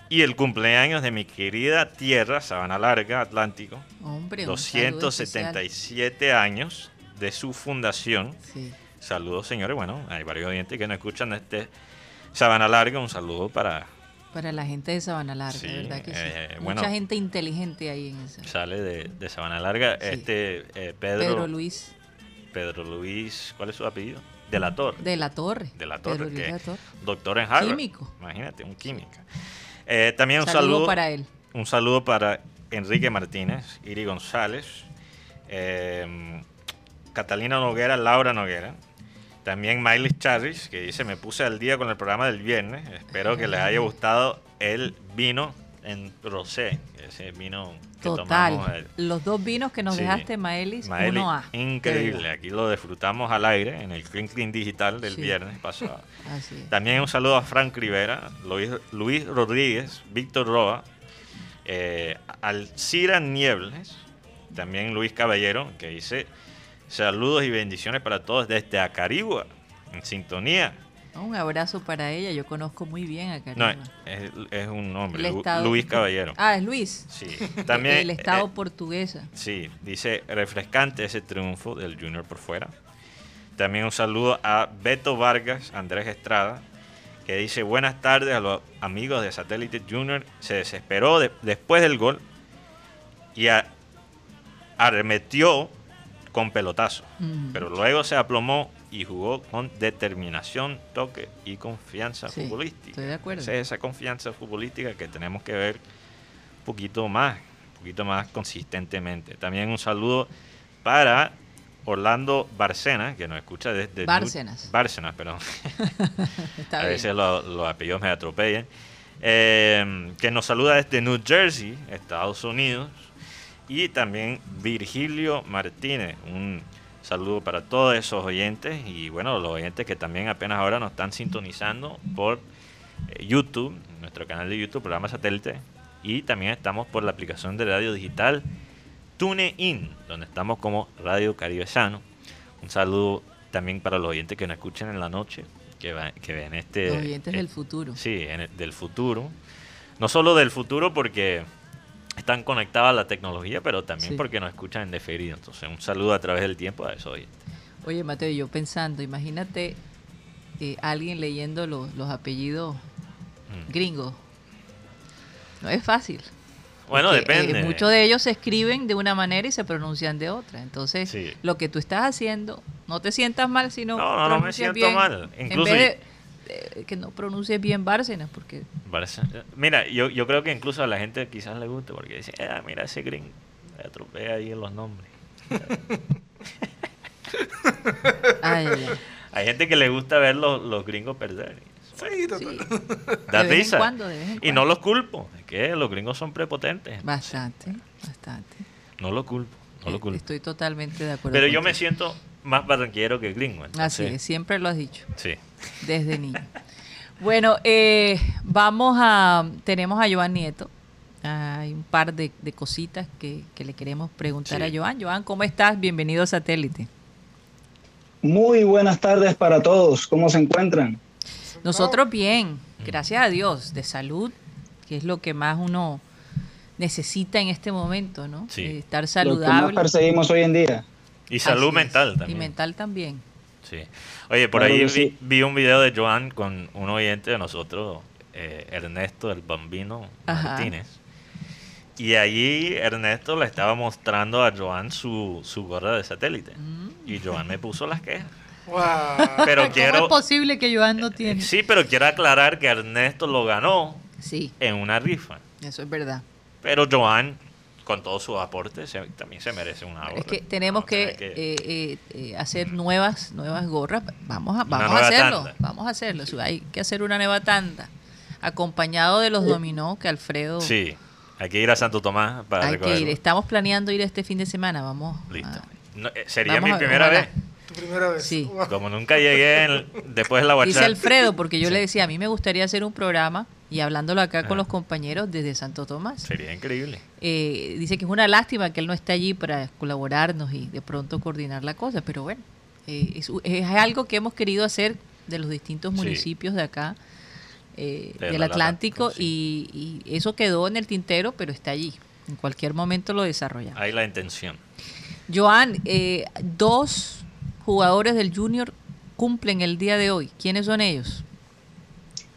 [SPEAKER 3] y el cumpleaños de mi querida tierra, Sabana Larga, Atlántico.
[SPEAKER 2] Hombre,
[SPEAKER 3] 277 años de su fundación. Saludos, señores. Bueno, hay varios oyentes que nos escuchan desde Sabana Larga. Un saludo para...
[SPEAKER 2] Para la gente de Sabana Larga, ¿verdad que sí? Eh, Mucha gente inteligente ahí en eso.
[SPEAKER 3] Sale de, de Sabana Larga. Este eh, Pedro...
[SPEAKER 2] Pedro Luis.
[SPEAKER 3] Pedro Luis, ¿cuál es su apellido? De la Torre.
[SPEAKER 2] De la Torre.
[SPEAKER 3] De la Torre. Que Doctor en Harvard. Químico. Imagínate, un químico. Eh, también un saludo,
[SPEAKER 2] para él.
[SPEAKER 3] Un saludo para Enrique Martínez, Iri González, eh, Catalina Noguera, Laura Noguera. También Miley Charris, que dice, me puse al día con el programa del viernes. Espero que les haya gustado el vino en rosé, ese vino que
[SPEAKER 2] Total. Los dos vinos que nos dejaste, Maelis, uno A.
[SPEAKER 3] Increíble. Aquí lo disfrutamos al aire en el Clean Clean Digital del viernes pasado. También un saludo a Frank Rivera, Luis, Luis Rodríguez, Víctor Roa, eh, Alcira Niebles, también Luis Caballero, que dice saludos y bendiciones para todos desde Acarigua, en sintonía.
[SPEAKER 2] Un abrazo para ella, yo conozco muy bien a
[SPEAKER 3] Karina. No, es, un hombre, Luis Caballero.
[SPEAKER 2] Ah, es Luis.
[SPEAKER 3] Sí, también.
[SPEAKER 2] El Estado eh, portuguesa.
[SPEAKER 3] Sí, dice refrescante ese triunfo del Junior por fuera. También un saludo a Beto Vargas, Andrés Estrada, que dice buenas tardes a los amigos de Satélite Junior. Se desesperó después del gol y arremetió con pelotazo, pero luego se aplomó y jugó con determinación, toque y confianza futbolística.
[SPEAKER 2] Estoy de acuerdo.
[SPEAKER 3] Esa, esa confianza futbolística que tenemos que ver un poquito más, un poquito más consistentemente. También un saludo para Orlando Barcena, que nos escucha desde...
[SPEAKER 2] Bárcenas.
[SPEAKER 3] Bárcenas, perdón. a veces los, apellidos me atropellan. Eh, que nos saluda desde New Jersey, Estados Unidos. Y también Virgilio Martínez, un saludo para todos esos oyentes y bueno, los oyentes que también apenas ahora nos están sintonizando por eh, YouTube, nuestro canal de YouTube, programa satélite, y también estamos por la aplicación de radio digital TuneIn, donde estamos como Radio Caribe Sano. Un saludo también para los oyentes que nos escuchan en la noche, que, que ven este...
[SPEAKER 2] Los oyentes del futuro.
[SPEAKER 3] Sí, del futuro. No solo del futuro porque están conectados a la tecnología, pero también porque nos escuchan en deferido. Entonces, un saludo a través del tiempo a eso.
[SPEAKER 2] Oye, Mateo, yo pensando, imagínate eh, alguien leyendo los, los apellidos mm. gringos. No es fácil.
[SPEAKER 3] Bueno, depende.
[SPEAKER 2] Eh, muchos de ellos se escriben de una manera y se pronuncian de otra. Entonces, lo que tú estás haciendo, no te sientas mal, sino
[SPEAKER 3] no, no, no me siento mal.
[SPEAKER 2] Incluso eh, que no pronuncie bien Bárcenas, porque...
[SPEAKER 3] Mira, yo, yo creo que incluso a la gente quizás le guste, porque dice, ah, mira ese gringo, atropella ahí en los nombres. Hay gente que le gusta ver los, los gringos perder.
[SPEAKER 4] Sí, sí.
[SPEAKER 3] Da risa. y no los culpo, es que los gringos son prepotentes.
[SPEAKER 2] Bastante, bastante.
[SPEAKER 3] No lo culpo, no lo culpo.
[SPEAKER 2] Estoy totalmente de acuerdo.
[SPEAKER 3] Pero yo me siento más barranquero que gringo.
[SPEAKER 2] Así es, siempre lo has dicho.
[SPEAKER 3] Sí.
[SPEAKER 2] Desde niño. bueno, eh, vamos a. Tenemos a Joan Nieto. Hay un par de, cositas que, le queremos preguntar a Joan. Joan, ¿cómo estás? Bienvenido a Satélite.
[SPEAKER 6] Muy buenas tardes para todos. ¿Cómo se encuentran?
[SPEAKER 2] Nosotros bien, gracias a Dios, de salud, que es lo que más uno necesita en este momento, ¿no?
[SPEAKER 3] Sí.
[SPEAKER 2] Estar saludable. Lo que
[SPEAKER 6] más perseguimos hoy en día.
[SPEAKER 3] Y salud mental también.
[SPEAKER 2] Y mental también.
[SPEAKER 3] Sí. Oye, por ahí vi, un video de Joan con un oyente de nosotros, eh, Ernesto el Bambino Martínez. Y allí Ernesto le estaba mostrando a Joan su, su gorra de satélite. Mm. Y Joan me puso las quejas.
[SPEAKER 4] Wow.
[SPEAKER 2] Pero quiero, ¿Cómo es posible que Joan no tiene?
[SPEAKER 3] Sí, pero quiero aclarar que Ernesto lo ganó
[SPEAKER 2] sí.
[SPEAKER 3] en una rifa.
[SPEAKER 2] Eso es verdad.
[SPEAKER 3] Pero Joan con todos sus aportes, también se merece una gorra.
[SPEAKER 2] Es que tenemos que, eh, eh, eh, hacer nuevas nuevas gorras. Vamos a, vamos a hacerlo. Vamos a hacerlo. Hay que hacer una nueva tanda. Acompañado de los dominó que Alfredo.
[SPEAKER 3] Sí, hay que ir a Santo Tomás para
[SPEAKER 2] Hay que ir. Estamos planeando ir este fin de semana. Vamos.
[SPEAKER 3] Listo. sería mi primera vez.
[SPEAKER 4] Tu primera vez.
[SPEAKER 2] Sí.
[SPEAKER 3] Como nunca llegué después de la
[SPEAKER 2] Dice Alfredo, porque yo le decía, a mí me gustaría hacer un programa y hablándolo acá con los compañeros desde Santo Tomás.
[SPEAKER 3] Sería increíble.
[SPEAKER 2] Eh, dice que es una lástima que él no esté allí para colaborarnos y de pronto coordinar la cosa, pero bueno, eh, es, algo que hemos querido hacer de los distintos municipios de acá, eh, del Atlántico, y, eso quedó en el tintero, pero está allí. En cualquier momento lo desarrollamos.
[SPEAKER 3] Hay la intención.
[SPEAKER 2] Joan, eh, dos jugadores del Junior cumplen el día de hoy. ¿Quiénes son ellos?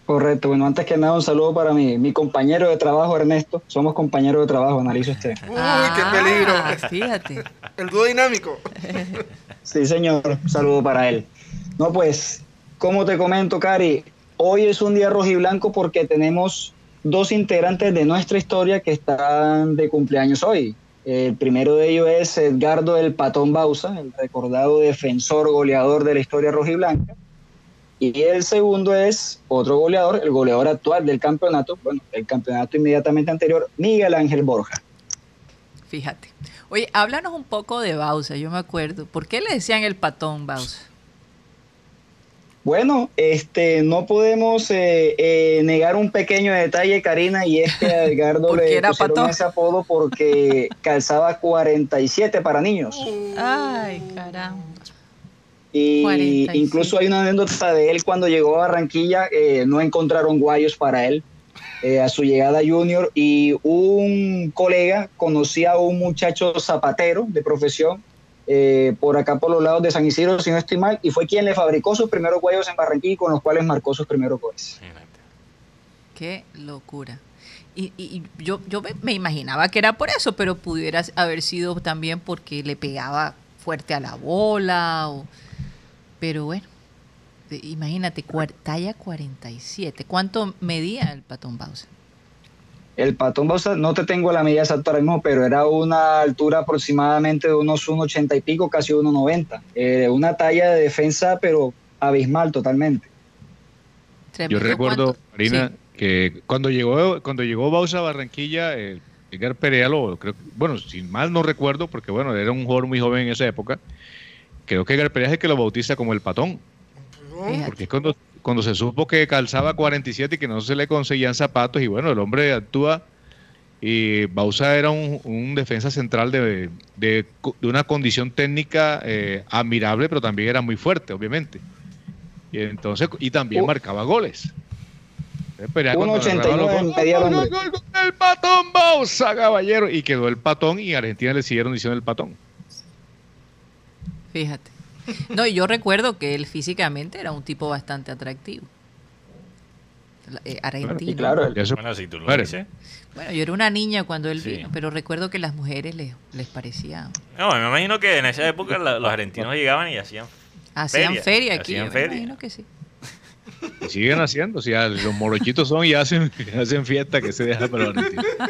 [SPEAKER 6] Correcto, bueno, antes que nada un saludo para mi, mi compañero de trabajo Ernesto, somos compañeros de trabajo, analizo usted.
[SPEAKER 4] Uy, qué peligro.
[SPEAKER 2] Ah, fíjate.
[SPEAKER 4] El dúo dinámico.
[SPEAKER 6] sí, señor, un saludo para él. No, pues, como te comento, Cari, hoy es un día rojiblanco porque tenemos dos integrantes de nuestra historia que están de cumpleaños hoy. El primero de ellos es Edgardo el Patón Bausa, el recordado defensor goleador de la historia rojiblanca. Y el segundo es otro goleador, el goleador actual del campeonato, bueno, el campeonato inmediatamente anterior, Miguel Ángel Borja.
[SPEAKER 2] Fíjate. Oye, háblanos un poco de Bausa, yo me acuerdo. ¿Por qué le decían el patón Bausa?
[SPEAKER 6] Bueno, este, no podemos eh, eh, negar un pequeño detalle, Karina, y es que a Edgardo le pusieron ese apodo porque calzaba 47 para niños.
[SPEAKER 2] Ay, caramba.
[SPEAKER 6] Y incluso hay una anécdota de él cuando llegó a Barranquilla, eh, no encontraron guayos para él eh, a su llegada junior y un colega conocía a un muchacho zapatero de profesión eh, por acá por los lados de San Isidro, si no estoy mal, y fue quien le fabricó sus primeros guayos en Barranquilla y con los cuales marcó sus primeros goles.
[SPEAKER 2] Qué locura. Y, yo, yo me imaginaba que era por eso, pero pudiera haber sido también porque le pegaba fuerte a la bola o pero bueno, imagínate, talla 47. ¿Cuánto medía el patón Bausa?
[SPEAKER 6] El patón Bausa, no te tengo la medida exacta ahora mismo, pero era una altura aproximadamente de unos 1,80 y pico, casi 1,90. Eh, una talla de defensa, pero abismal totalmente.
[SPEAKER 5] Yo recuerdo, Marina, que cuando llegó, cuando llegó Bausa a Barranquilla, eh, Edgar Perea lo, creo, bueno, sin mal no recuerdo, porque bueno, era un jugador muy joven en esa época, creo que Garperea es el que lo bautiza como el patón. Porque cuando, cuando se supo que calzaba 47 y que no se le conseguían zapatos, y bueno, el hombre actúa. Y Bausa era un, defensa central de, una condición técnica eh, admirable, pero también era muy fuerte, obviamente. Y entonces, y también uh. marcaba goles.
[SPEAKER 6] Un 89
[SPEAKER 5] El patón Bausa, caballero. Y quedó el patón y Argentina le siguieron diciendo el patón.
[SPEAKER 2] Fíjate. No, y yo recuerdo que él físicamente era un tipo bastante atractivo. Eh, argentino.
[SPEAKER 3] Claro, bueno, si tú lo dices.
[SPEAKER 2] Bueno, yo era una niña cuando él vino, pero recuerdo que las mujeres les, les parecía.
[SPEAKER 3] No, me imagino que en esa época los argentinos llegaban y hacían.
[SPEAKER 2] Hacían feria, aquí. Hacían feria. Me imagino que sí.
[SPEAKER 5] Y siguen haciendo, si los morochitos son y hacen, hacen fiesta que se deja para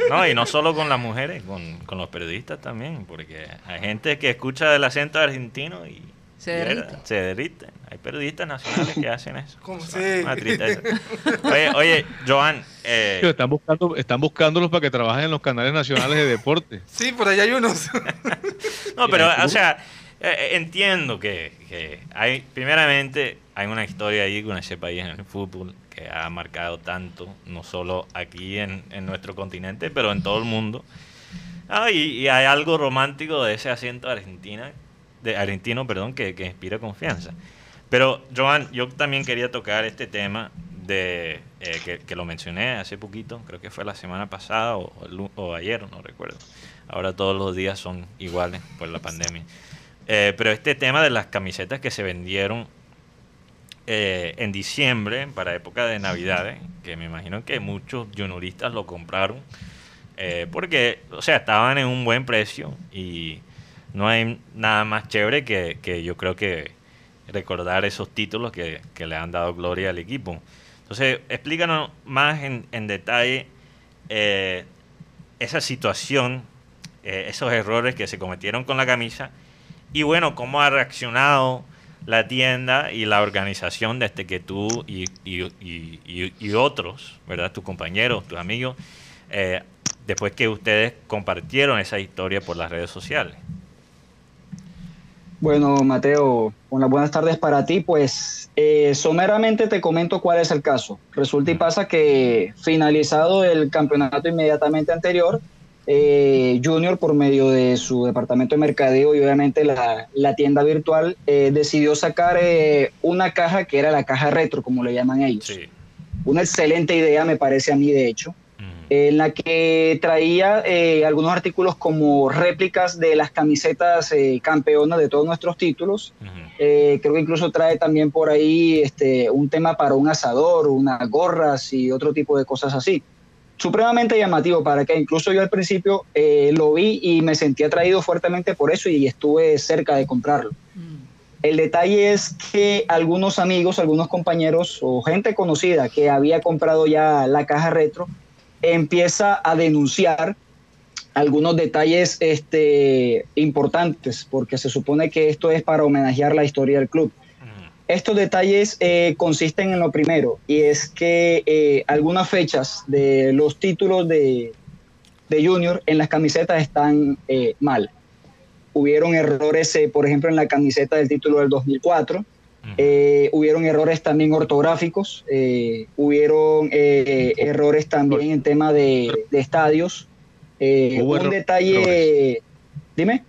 [SPEAKER 3] No, y no solo con las mujeres, con, con, los periodistas también, porque hay gente que escucha el acento argentino y
[SPEAKER 2] se derrite.
[SPEAKER 3] Se derrite. Hay periodistas nacionales que hacen eso. ¿Cómo Oye, oye, Joan. Eh,
[SPEAKER 5] están, buscando, están buscándolos para que trabajen en los canales nacionales de deporte.
[SPEAKER 4] Sí, por allá hay unos.
[SPEAKER 3] no, pero, o sea, eh, entiendo que, que hay, primeramente, hay una historia ahí con ese país en el fútbol que ha marcado tanto, no solo aquí en, nuestro continente, pero en todo el mundo. Ah, y, hay algo romántico de ese asiento argentina, de argentino, perdón, que, inspira confianza. Pero, Joan, yo también quería tocar este tema de eh, que, lo mencioné hace poquito, creo que fue la semana pasada o, o, ayer, no recuerdo. Ahora todos los días son iguales por la pandemia. Eh, pero este tema de las camisetas que se vendieron eh, en diciembre, para época de Navidades, que me imagino que muchos junioristas lo compraron, eh, porque, o sea, estaban en un buen precio y no hay nada más chévere que, yo creo que recordar esos títulos que, le han dado gloria al equipo. Entonces, explícanos más en, detalle esa situación, esos errores que se cometieron con la camisa y bueno, cómo ha reaccionado la tienda y la organización desde que tú y, y, otros, ¿verdad? Tus compañeros, tus amigos, eh, después que ustedes compartieron esa historia por las redes sociales.
[SPEAKER 6] Bueno, Mateo, unas buenas tardes para ti. Pues eh, someramente te comento cuál es el caso. Resulta y pasa que finalizado el campeonato inmediatamente anterior, eh, Junior, por medio de su departamento de mercadeo y obviamente la, tienda virtual, eh, decidió sacar eh, una caja que era la caja retro, como le llaman ellos. Una excelente idea, me parece a mí, de hecho. en la que traía eh, algunos artículos como réplicas de las camisetas eh, campeonas de todos nuestros títulos. Eh, creo que incluso trae también por ahí este, un tema para un asador, unas gorras y otro tipo de cosas así. Supremamente llamativo para que incluso yo al principio lo vi y me sentí atraído fuertemente por eso y estuve cerca de comprarlo. Mm. El detalle es que algunos amigos, algunos compañeros o gente conocida que había comprado ya la caja retro, empieza a denunciar algunos detalles este, importantes, porque se supone que esto es para homenajear la historia del club. Estos detalles eh, consisten en lo primero, y es que eh, algunas fechas de los títulos de, Junior en las camisetas están eh, mal. Hubieron errores, por ejemplo, en la camiseta del título del 2004, eh, hubieron errores también ortográficos, eh, hubieron eh, errores también en tema de, estadios. un detalle, dime.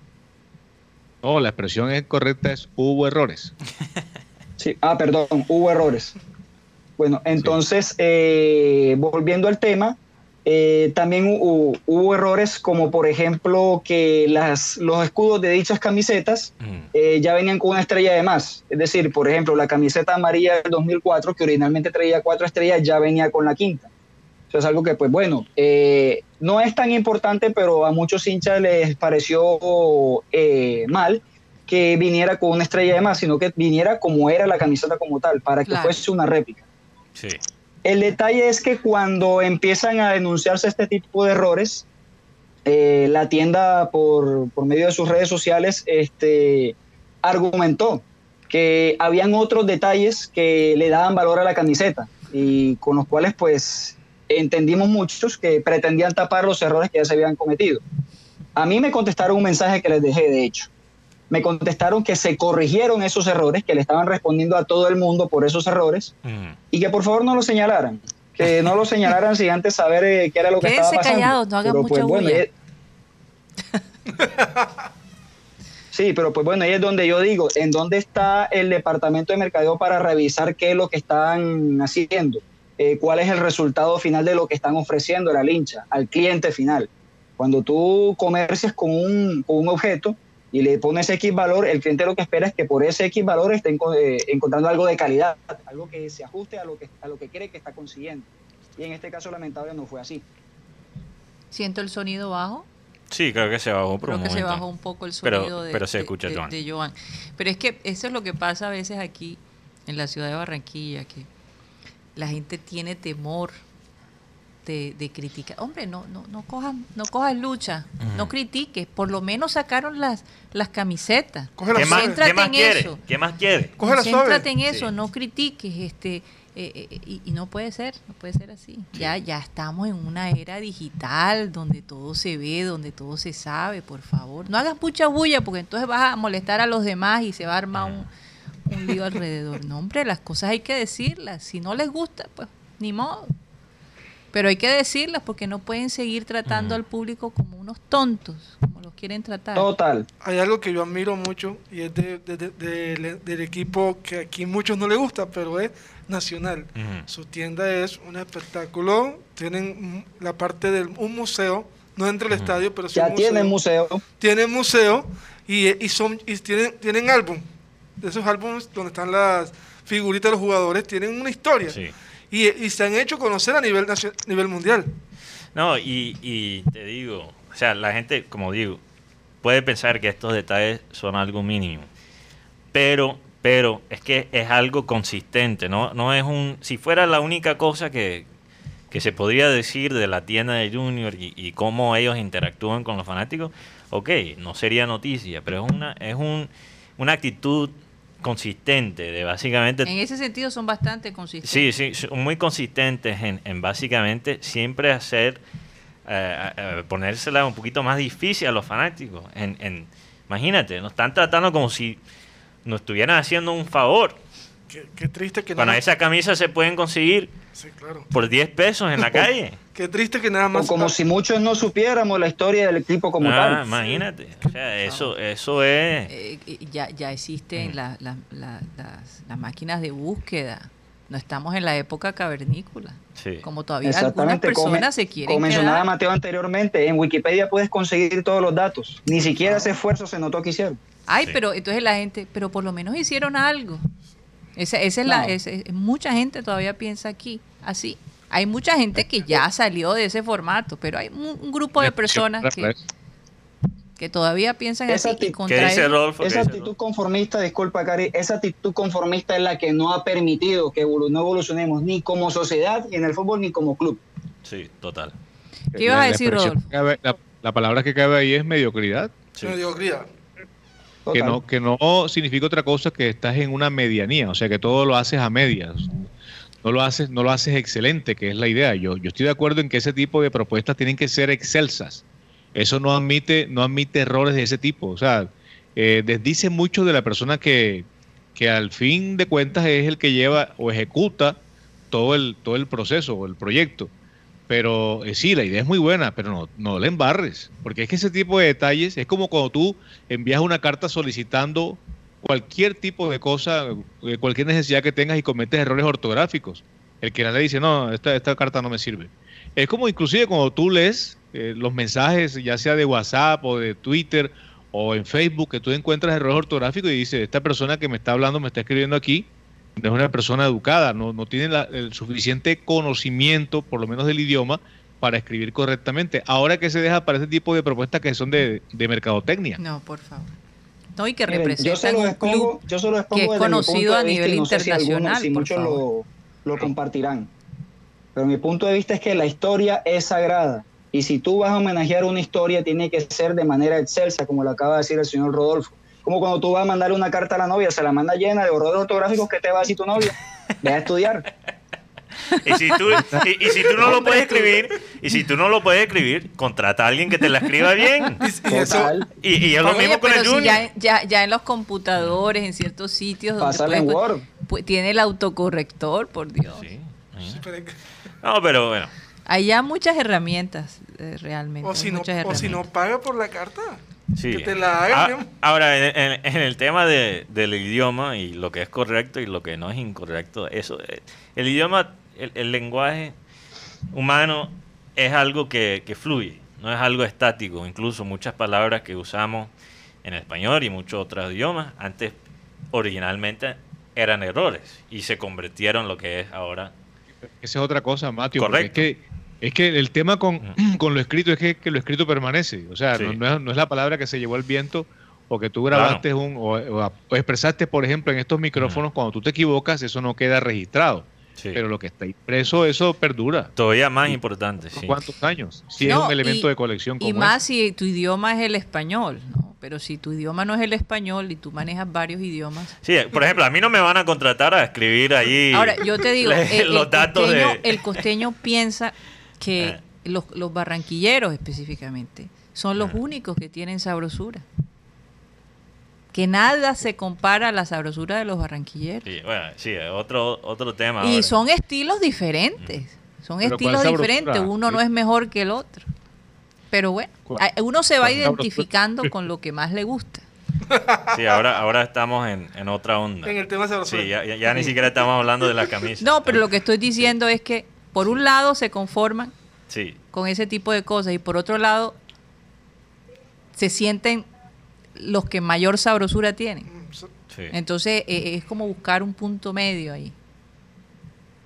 [SPEAKER 5] Oh, la expresión es correcta, es hubo errores.
[SPEAKER 6] sí, ah, perdón, hubo errores. Bueno, entonces, volviendo al tema, eh, también hubo, errores como por ejemplo que las, los escudos de dichas camisetas mm. eh, ya venían con una estrella de más. Es decir, por ejemplo, la camiseta amarilla del 2004 que originalmente traía cuatro estrellas ya venía con la quinta. Eso es algo que pues bueno, eh, no es tan importante, pero a muchos hinchas les pareció mal que viniera con una estrella de más, sino que viniera como era la camiseta como tal, para que fuese una réplica. Sí. El detalle es que cuando empiezan a denunciarse este tipo de errores, eh, la tienda por, medio de sus redes sociales este, argumentó que habían otros detalles que le daban valor a la camiseta y con los cuales pues entendimos muchos que pretendían tapar los errores que ya se habían cometido. A mí me contestaron un mensaje que les dejé de hecho me contestaron que se corrigieron esos errores, que le estaban respondiendo a todo el mundo por esos errores mm. y que por favor no lo señalaran, que no lo señalaran sin antes saber eh, qué era lo que estaba pasando. callados, no hagan mucha pues, bueno, Sí, pero pues bueno, ahí es donde yo digo, ¿en dónde está el departamento de mercadeo para revisar qué es lo que están haciendo? Eh, ¿Cuál es el resultado final de lo que están ofreciendo a la lincha, al cliente final? Cuando tú comercias con un, con un objeto, y le pones X valor, el cliente lo que espera es que por ese X valor esté eh, encontrando algo de calidad, algo que se ajuste a lo que, a lo que cree que está consiguiendo. Y en este caso, lamentable, no fue así.
[SPEAKER 2] ¿Siento el sonido bajo?
[SPEAKER 3] Sí, creo que se bajó
[SPEAKER 2] Creo que se bajó un poco el sonido
[SPEAKER 3] de, pero se escucha,
[SPEAKER 2] Joan. Pero es que eso es lo que pasa a veces aquí en la ciudad de Barranquilla, que la gente tiene temor de, de criticar. Hombre, no, no, no cojas, no cojas lucha, no critiques, por lo menos sacaron las, las camisetas.
[SPEAKER 3] ¿Qué, más, ¿Qué más quiere? Eso. ¿Qué más quiere?
[SPEAKER 2] Céntrate en eso, no critiques, este, eh, eh, y, no puede ser, no puede ser así. Ya, ya estamos en una era digital donde todo se ve, donde todo se sabe, por favor. No hagas mucha bulla porque entonces vas a molestar a los demás y se va a armar un, un lío alrededor. No, hombre, las cosas hay que decirlas. Si no les gusta, pues ni modo. Pero hay que decirlas porque no pueden seguir tratando al público como unos tontos, como los quieren tratar.
[SPEAKER 6] Total.
[SPEAKER 4] Hay algo que yo admiro mucho y es del equipo que aquí muchos no les gusta, pero es nacional. Su tienda es un espectáculo, tienen la parte de un museo, no dentro del estadio, pero
[SPEAKER 6] sí ya tienen museo.
[SPEAKER 4] Tienen museo y, y, son, y tienen, tienen álbum. De esos álbumes donde están las figuritas de los jugadores, tienen una historia. Sí y, se han hecho conocer a nivel, nivel mundial.
[SPEAKER 3] No, y, y te digo, o sea, la gente, como digo, puede pensar que estos detalles son algo mínimo, pero pero es que es algo consistente, ¿no? No es un. Si fuera la única cosa que, que se podría decir de la tienda de Junior y, cómo ellos interactúan con los fanáticos, ok, no sería noticia, pero es una, es un, una actitud consistente, de básicamente...
[SPEAKER 2] En ese sentido son bastante consistentes.
[SPEAKER 3] Sí, sí, son muy consistentes en, en básicamente siempre hacer, eh, eh, ponérsela un poquito más difícil a los fanáticos. En, en, imagínate, nos están tratando como si nos estuvieran haciendo un favor.
[SPEAKER 4] Qué, triste que
[SPEAKER 3] Cuando esa camisa se pueden conseguir por 10 pesos en la calle.
[SPEAKER 4] Qué triste que nada más.
[SPEAKER 6] como si muchos no supiéramos la historia del equipo como ah, tal.
[SPEAKER 3] Imagínate. O sea, eso, eso es.
[SPEAKER 2] Eh, ya, ya existen las, las máquinas de búsqueda No estamos en la época cavernícola. Sí. Como todavía algunas personas se quieren
[SPEAKER 6] Como mencionaba Mateo anteriormente, en Wikipedia puedes conseguir todos los datos. Ni siquiera ese esfuerzo se notó que hicieron.
[SPEAKER 2] Ay, pero entonces la gente, pero por lo menos hicieron algo. Esa, es la, mucha gente todavía piensa aquí así. Hay mucha gente que ya salió de ese formato, pero hay un, grupo de personas que, que todavía piensan así y contra
[SPEAKER 6] Esa actitud conformista, disculpa Cari, esa actitud conformista es la que no ha permitido que no evolucionemos ni como sociedad, ni en el fútbol, ni como club.
[SPEAKER 3] Sí, total.
[SPEAKER 2] ¿Qué ibas a decir, Rodolfo?
[SPEAKER 5] La, palabra que cabe ahí es mediocridad.
[SPEAKER 4] Mediocridad
[SPEAKER 5] que no, que no significa otra cosa que estás en una medianía, o sea que todo lo haces a medias. No lo haces, no lo haces excelente, que es la idea. Yo, yo estoy de acuerdo en que ese tipo de propuestas tienen que ser excelsas. Eso no admite, no admite errores de ese tipo. O sea, eh, desdice mucho de la persona que, que al fin de cuentas es el que lleva o ejecuta todo el, todo el proceso o el proyecto. Pero eh, sí, la idea es muy buena, pero no, no la embarres, porque es que ese tipo de detalles es como cuando tú envías una carta solicitando cualquier tipo de cosa, eh, cualquier necesidad que tengas y cometes errores ortográficos. El que le dice, no, esta, esta carta no me sirve. Es como inclusive cuando tú lees eh, los mensajes, ya sea de WhatsApp o de Twitter o en Facebook, que tú encuentras errores ortográficos y dices, esta persona que me está hablando, me está escribiendo aquí, no es una persona educada, no, no tiene el suficiente conocimiento, por lo menos del idioma, para escribir correctamente. Ahora que se deja para ese tipo de propuestas que son de, mercadotecnia.
[SPEAKER 2] No, por favor. No, y que representan un club yo que es conocido a nivel internacional.
[SPEAKER 6] Si, muchos lo, lo compartirán. Pero mi punto de vista es que la historia es sagrada. Y si tú vas a homenajear una historia, tiene que ser de manera excelsa, como lo acaba de decir el señor Rodolfo como cuando tú vas a mandarle una carta a la novia, se la manda llena de horrores ortográficos, ¿qué te va a decir tu novia? Ve a estudiar.
[SPEAKER 3] Y si, tú, y, si tú no lo puedes escribir, y si tú no lo puedes escribir, contrata a alguien que te la escriba bien. Y, eso, y, es lo mismo con el Junior.
[SPEAKER 2] ya, ya, en los computadores, en ciertos sitios
[SPEAKER 6] donde
[SPEAKER 2] Word. Pues, tiene el autocorrector, por Dios. Sí.
[SPEAKER 3] No, pero bueno.
[SPEAKER 2] Hay ya muchas herramientas, eh, realmente.
[SPEAKER 4] O si, no,
[SPEAKER 2] o
[SPEAKER 4] si no paga por la carta.
[SPEAKER 3] Sí. Ah, ahora, en, el tema de, del idioma y lo que es correcto y lo que no es incorrecto, eso, eh, el idioma, el, lenguaje humano es algo que, fluye, no es algo estático. Incluso muchas palabras que usamos en español y muchos otros idiomas, antes originalmente eran errores y se convirtieron en lo que es ahora.
[SPEAKER 5] Esa es otra cosa, Mateo. Correcto. Es que es que el tema con, con lo escrito es que, lo escrito permanece. O sea, no, es, la palabra que se llevó el viento o que tú grabaste un, o, expresaste, por ejemplo, en estos micrófonos, cuando tú te equivocas, eso no queda registrado. Pero lo que está impreso, eso perdura.
[SPEAKER 3] Todavía más importante.
[SPEAKER 5] ¿Cuántos años? Si es un elemento de colección.
[SPEAKER 2] y más si tu idioma es el español, ¿no? Pero si tu idioma no es el español y tú manejas varios idiomas.
[SPEAKER 3] Sí, por ejemplo, a mí no me van a contratar a escribir ahí.
[SPEAKER 2] Ahora, yo te digo, los datos el costeño piensa que eh. los, los, barranquilleros específicamente son los únicos que tienen sabrosura. Que nada se compara a la sabrosura de los barranquilleros.
[SPEAKER 3] Sí, bueno, sí, otro, otro tema.
[SPEAKER 2] Y son estilos diferentes. Son estilos diferentes. Uno no es mejor que el otro. Pero bueno, uno se va identificando con lo que más le gusta.
[SPEAKER 3] Sí, ahora, ahora estamos en, en otra onda.
[SPEAKER 4] En el tema
[SPEAKER 3] Sí, ya, ya, ni siquiera estamos hablando de la camisa.
[SPEAKER 2] No, pero lo que estoy diciendo es que por un lado se conforman con ese tipo de cosas y por otro lado se sienten los que mayor sabrosura tienen. Entonces eh, eh, es como buscar un punto medio ahí.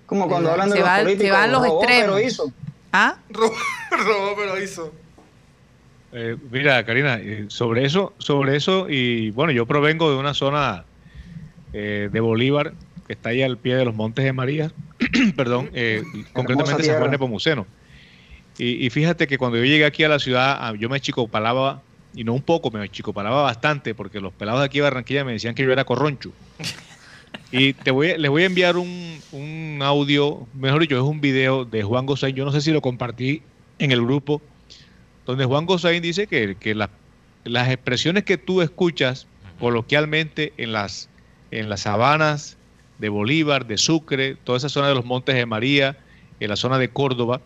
[SPEAKER 6] Como cuando hablan de se los políticos,
[SPEAKER 2] se van los extremos. Pero hizo. ¿Ah?
[SPEAKER 4] Robó, pero hizo.
[SPEAKER 5] Eh, mira, Karina, sobre eso, sobre eso, y bueno, yo provengo de una zona de Bolívar que está ahí al pie de los Montes de María, perdón, eh, concretamente San Juan de Pomuceno. Y, fíjate que cuando yo llegué aquí a la ciudad, ah, yo me chicopalaba, y no un poco, me chicopalaba bastante, porque los pelados de aquí de Barranquilla me decían que yo era corroncho. Y te voy, les voy a enviar un, audio, mejor dicho, es un video de Juan Gosaín, yo no sé si lo compartí en el grupo, donde Juan Gosaín dice que, que las expresiones que tú escuchas coloquialmente en las, en las sabanas de Bolívar, de Sucre, toda esa zona de los Montes de María, en la zona de Córdoba,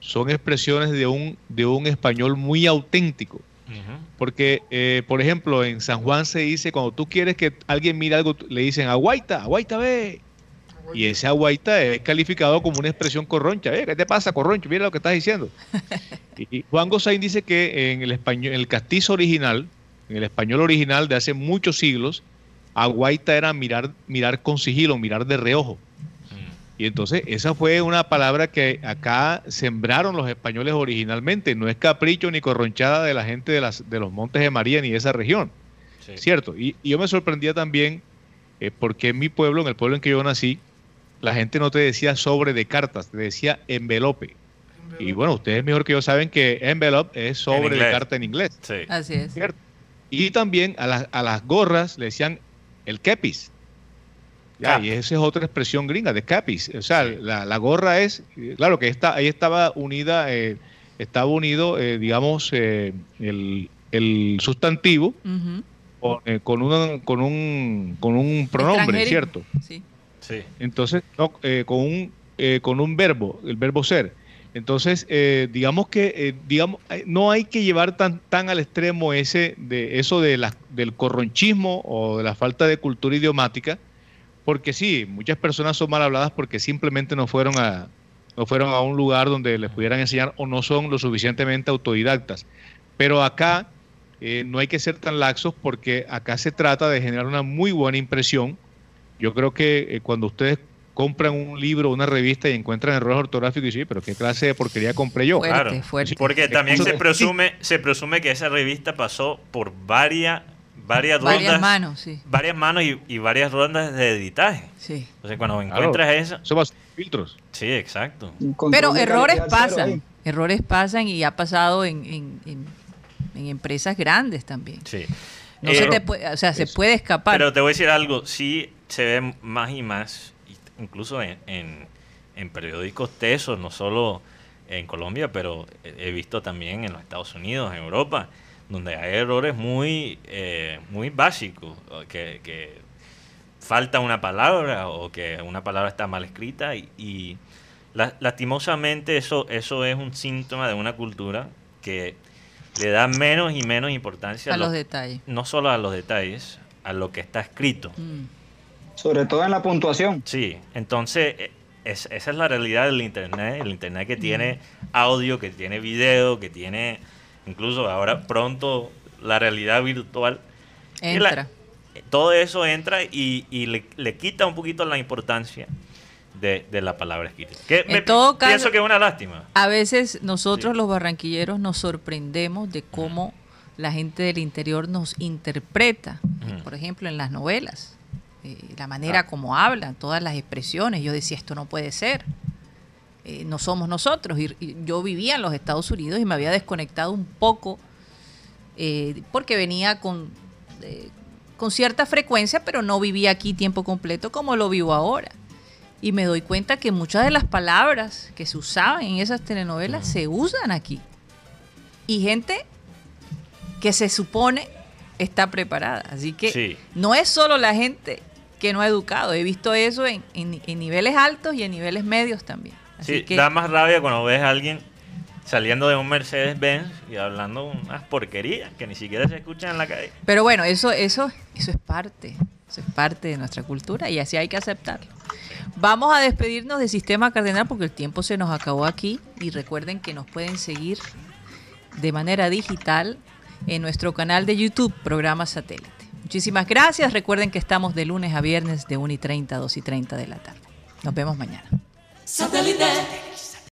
[SPEAKER 5] son expresiones de un, de un español muy auténtico. Porque, eh, por ejemplo, en San Juan se dice, cuando tú quieres que alguien mire algo, le dicen, aguaita, aguaita ve. Y ese agüita es calificado como una expresión corroncha. Eh, ¿Qué te pasa, corroncho? Mira lo que estás diciendo. y Juan Gosaín dice que en el español, en el castizo original, en el español original de hace muchos siglos, aguaita era mirar, mirar con sigilo, mirar de reojo. Mm. Y entonces esa fue una palabra que acá sembraron los españoles originalmente. No es capricho ni corronchada de la gente de, las, de los Montes de María ni de esa región. ¿Cierto? Y, yo me sorprendía también eh, porque en mi pueblo, en el pueblo en que yo nací, la gente no te decía sobre de cartas, te decía envelope. Y bueno, ustedes mejor que yo saben que envelope es sobre de carta en inglés.
[SPEAKER 2] Sí. Así es. ¿Cierto?
[SPEAKER 5] Y también a, a las gorras le decían el kepis. y esa es otra expresión gringa de capis. O sea, la, gorra es, claro que está, ahí estaba unida, eh, estaba unido, eh, digamos, eh, el, sustantivo con, un, con, un, con un pronombre, ¿cierto?
[SPEAKER 2] Sí.
[SPEAKER 5] sí. Entonces, con, un, con un verbo, el verbo ser. Entonces, eh, digamos que eh, digamos, eh, no hay que llevar tan, tan al extremo ese de eso de la, del corronchismo o de la falta de cultura idiomática, porque sí, muchas personas son mal habladas porque simplemente no fueron a, no fueron a un lugar donde les pudieran enseñar o no son lo suficientemente autodidactas. Pero acá no hay que ser tan laxos porque acá se trata de generar una muy buena impresión. Yo creo que cuando ustedes compran un libro, una revista y encuentran errores ortográficos y sí, pero qué clase de porquería compré yo.
[SPEAKER 3] claro, porque también se presume, se presume que esa revista pasó por varias varias,
[SPEAKER 2] varias manos, sí.
[SPEAKER 3] varias manos y, varias rondas de editaje.
[SPEAKER 2] Sí.
[SPEAKER 3] Entonces cuando encuentras eso,
[SPEAKER 5] eso va filtros.
[SPEAKER 3] Sí, exacto.
[SPEAKER 2] Pero errores pasan, errores pasan y ha pasado en, en, en, empresas grandes también.
[SPEAKER 3] Sí.
[SPEAKER 2] No se te puede, o sea, se puede escapar.
[SPEAKER 3] Pero te voy a decir algo, sí se ve más y más incluso en, en, periódicos tesos, no solo en Colombia, pero he visto también en los Estados Unidos, en Europa, donde hay errores muy, eh, muy básicos, que, falta una palabra o que una palabra está mal escrita y, lastimosamente eso, eso es un síntoma de una cultura que le da menos y menos importancia
[SPEAKER 2] a, los, detalles.
[SPEAKER 3] No solo a los detalles, a lo que está escrito.
[SPEAKER 2] Mm.
[SPEAKER 6] Sobre todo en la puntuación.
[SPEAKER 3] Sí, entonces eh, esa es la realidad del Internet, el Internet que tiene audio, que tiene video, que tiene incluso ahora pronto la realidad virtual.
[SPEAKER 2] Entra.
[SPEAKER 3] todo eso entra y, le, quita un poquito la importancia de, la palabra escrita. Que
[SPEAKER 2] en todo caso,
[SPEAKER 3] pienso que es una lástima.
[SPEAKER 2] A veces nosotros los barranquilleros nos sorprendemos de cómo la gente del interior nos interpreta, por ejemplo, en las novelas. Eh, la manera ah. como hablan, todas las expresiones. Yo decía, esto no puede ser. Eh, no somos nosotros. Y, yo vivía en los Estados Unidos y me había desconectado un poco eh, porque venía con, con cierta frecuencia, pero no vivía aquí tiempo completo como lo vivo ahora. Y me doy cuenta que muchas de las palabras que se usaban en esas telenovelas se usan aquí. Y gente que se supone está preparada. Así que no es solo la gente que no ha educado. He visto eso en, niveles altos y en niveles medios también.
[SPEAKER 3] sí, da más rabia cuando ves a alguien saliendo de un Mercedes-Benz y hablando unas porquerías que ni siquiera se escuchan en la calle.
[SPEAKER 2] Pero bueno, eso, eso, eso es parte, eso es parte de nuestra cultura y así hay que aceptarlo. Vamos a despedirnos del Sistema Cardenal porque el tiempo se nos acabó aquí y recuerden que nos pueden seguir de manera digital en nuestro canal de YouTube, Programa Satélite. Muchísimas gracias. Recuerden que estamos de lunes a viernes de 1 y 30 a 2 y 30 de la tarde. Nos vemos mañana.